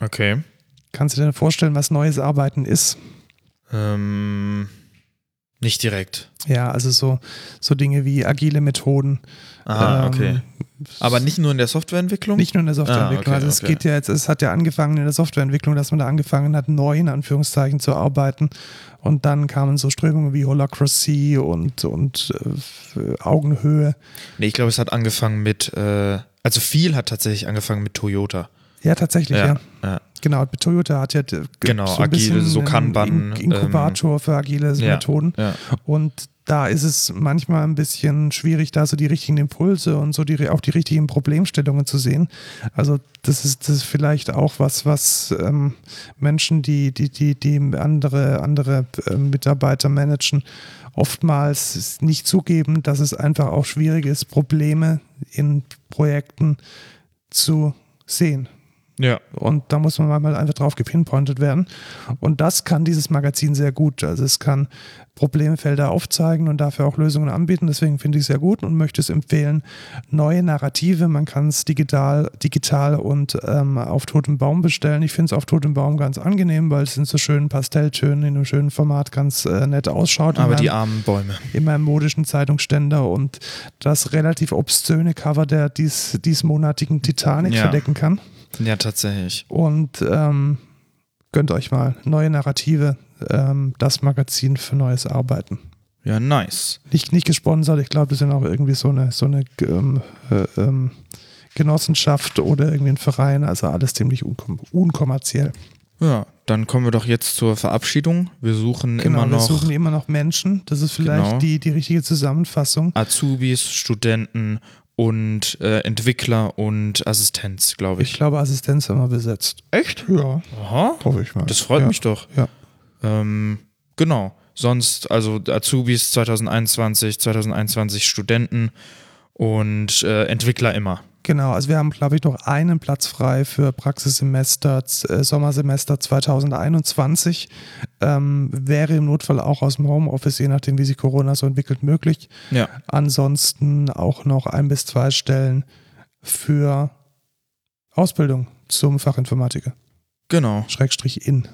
Okay. Kannst du dir vorstellen, was neues Arbeiten ist? Ähm, nicht direkt. Ja, also so, so Dinge wie agile Methoden. Ah, ähm, okay. Aber nicht nur in der Softwareentwicklung? Nicht nur in der Softwareentwicklung. Ah, okay, also es okay. geht ja jetzt, es hat ja angefangen in der Softwareentwicklung, dass man da angefangen hat, neu in Anführungszeichen zu arbeiten. Und dann kamen so Strömungen wie Holacracy und, und äh, Augenhöhe. Nee, ich glaube, es hat angefangen mit, äh, also viel hat tatsächlich angefangen mit Toyota. Ja, tatsächlich, ja. ja. Genau, Toyota hat ja d- Genau, so ein agile, bisschen so einen Kanban, In- Inkubator für agile ja, Methoden. Ja. Und da ist es manchmal ein bisschen schwierig, da so die richtigen Impulse und so die, auch die richtigen Problemstellungen zu sehen. Also das ist, das ist vielleicht auch was, was ähm, Menschen, die, die, die, die andere, andere äh, Mitarbeiter managen, oftmals nicht zugeben, dass es einfach auch schwierig ist, Probleme in Projekten zu sehen. Ja. Und da muss man mal einfach drauf gepinpointet werden. Und das kann dieses Magazin sehr gut. Also es kann Problemfelder aufzeigen und dafür auch Lösungen anbieten. Deswegen finde ich es sehr gut und möchte es empfehlen. Neue Narrative, man kann es digital, digital und ähm, auf totem Baum bestellen. Ich finde es auf totem Baum ganz angenehm, weil es in so schönen Pastelltönen, in einem schönen Format ganz äh, nett ausschaut. Aber die armen Bäume. in meinem modischen Zeitungsständer und das relativ obszöne Cover der dies, diesmonatigen Titanic Ja. verdecken kann. Ja, tatsächlich. Und ähm, gönnt euch mal neue Narrative, ähm, das Magazin für neues Arbeiten. Ja, nice. Nicht, nicht gesponsert, ich glaube, das sind auch irgendwie so eine, so eine ähm, äh, ähm, Genossenschaft oder irgendwie ein Verein, also alles ziemlich unkom unkommerziell. Ja, dann kommen wir doch jetzt zur Verabschiedung. Wir suchen Genau, immer wir noch suchen immer noch Menschen. Das ist vielleicht Genau. die, die richtige Zusammenfassung. Azubis, Studenten und äh, Entwickler und Assistenz, glaube Ich ich. glaube, Assistenz haben wir besetzt. Echt? Ja, Aha. hoffe ich mal. Das freut ja. mich doch. Ja. Ähm, genau. Sonst, also Azubis 2021, 2021 Studenten und äh, Entwickler immer. Genau, also wir haben, glaube ich, noch einen Platz frei für Praxissemester, äh, Sommersemester 2021. Ähm, wäre im Notfall auch aus dem Homeoffice, je nachdem, wie sich Corona so entwickelt, möglich. Ja. Ansonsten auch noch ein bis zwei Stellen für Ausbildung zum Fachinformatiker. Genau, Schrägstrich in.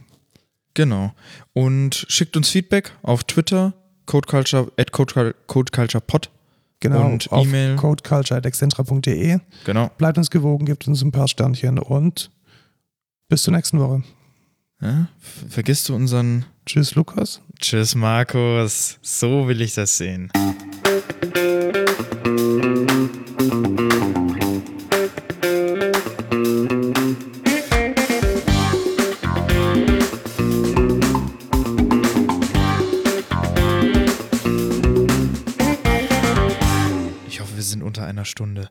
genau. Und schickt uns Feedback auf Twitter, codeculture, at code, codeculturepod. Genau, Und auf E-Mail. codeculture.excentra.de. Genau. Bleibt uns gewogen, gebt uns ein paar Sternchen und bis zur nächsten Woche. Ja, vergisst du unseren Tschüss, Lukas. Tschüss, Markus. So will ich das sehen. Unter einer Stunde.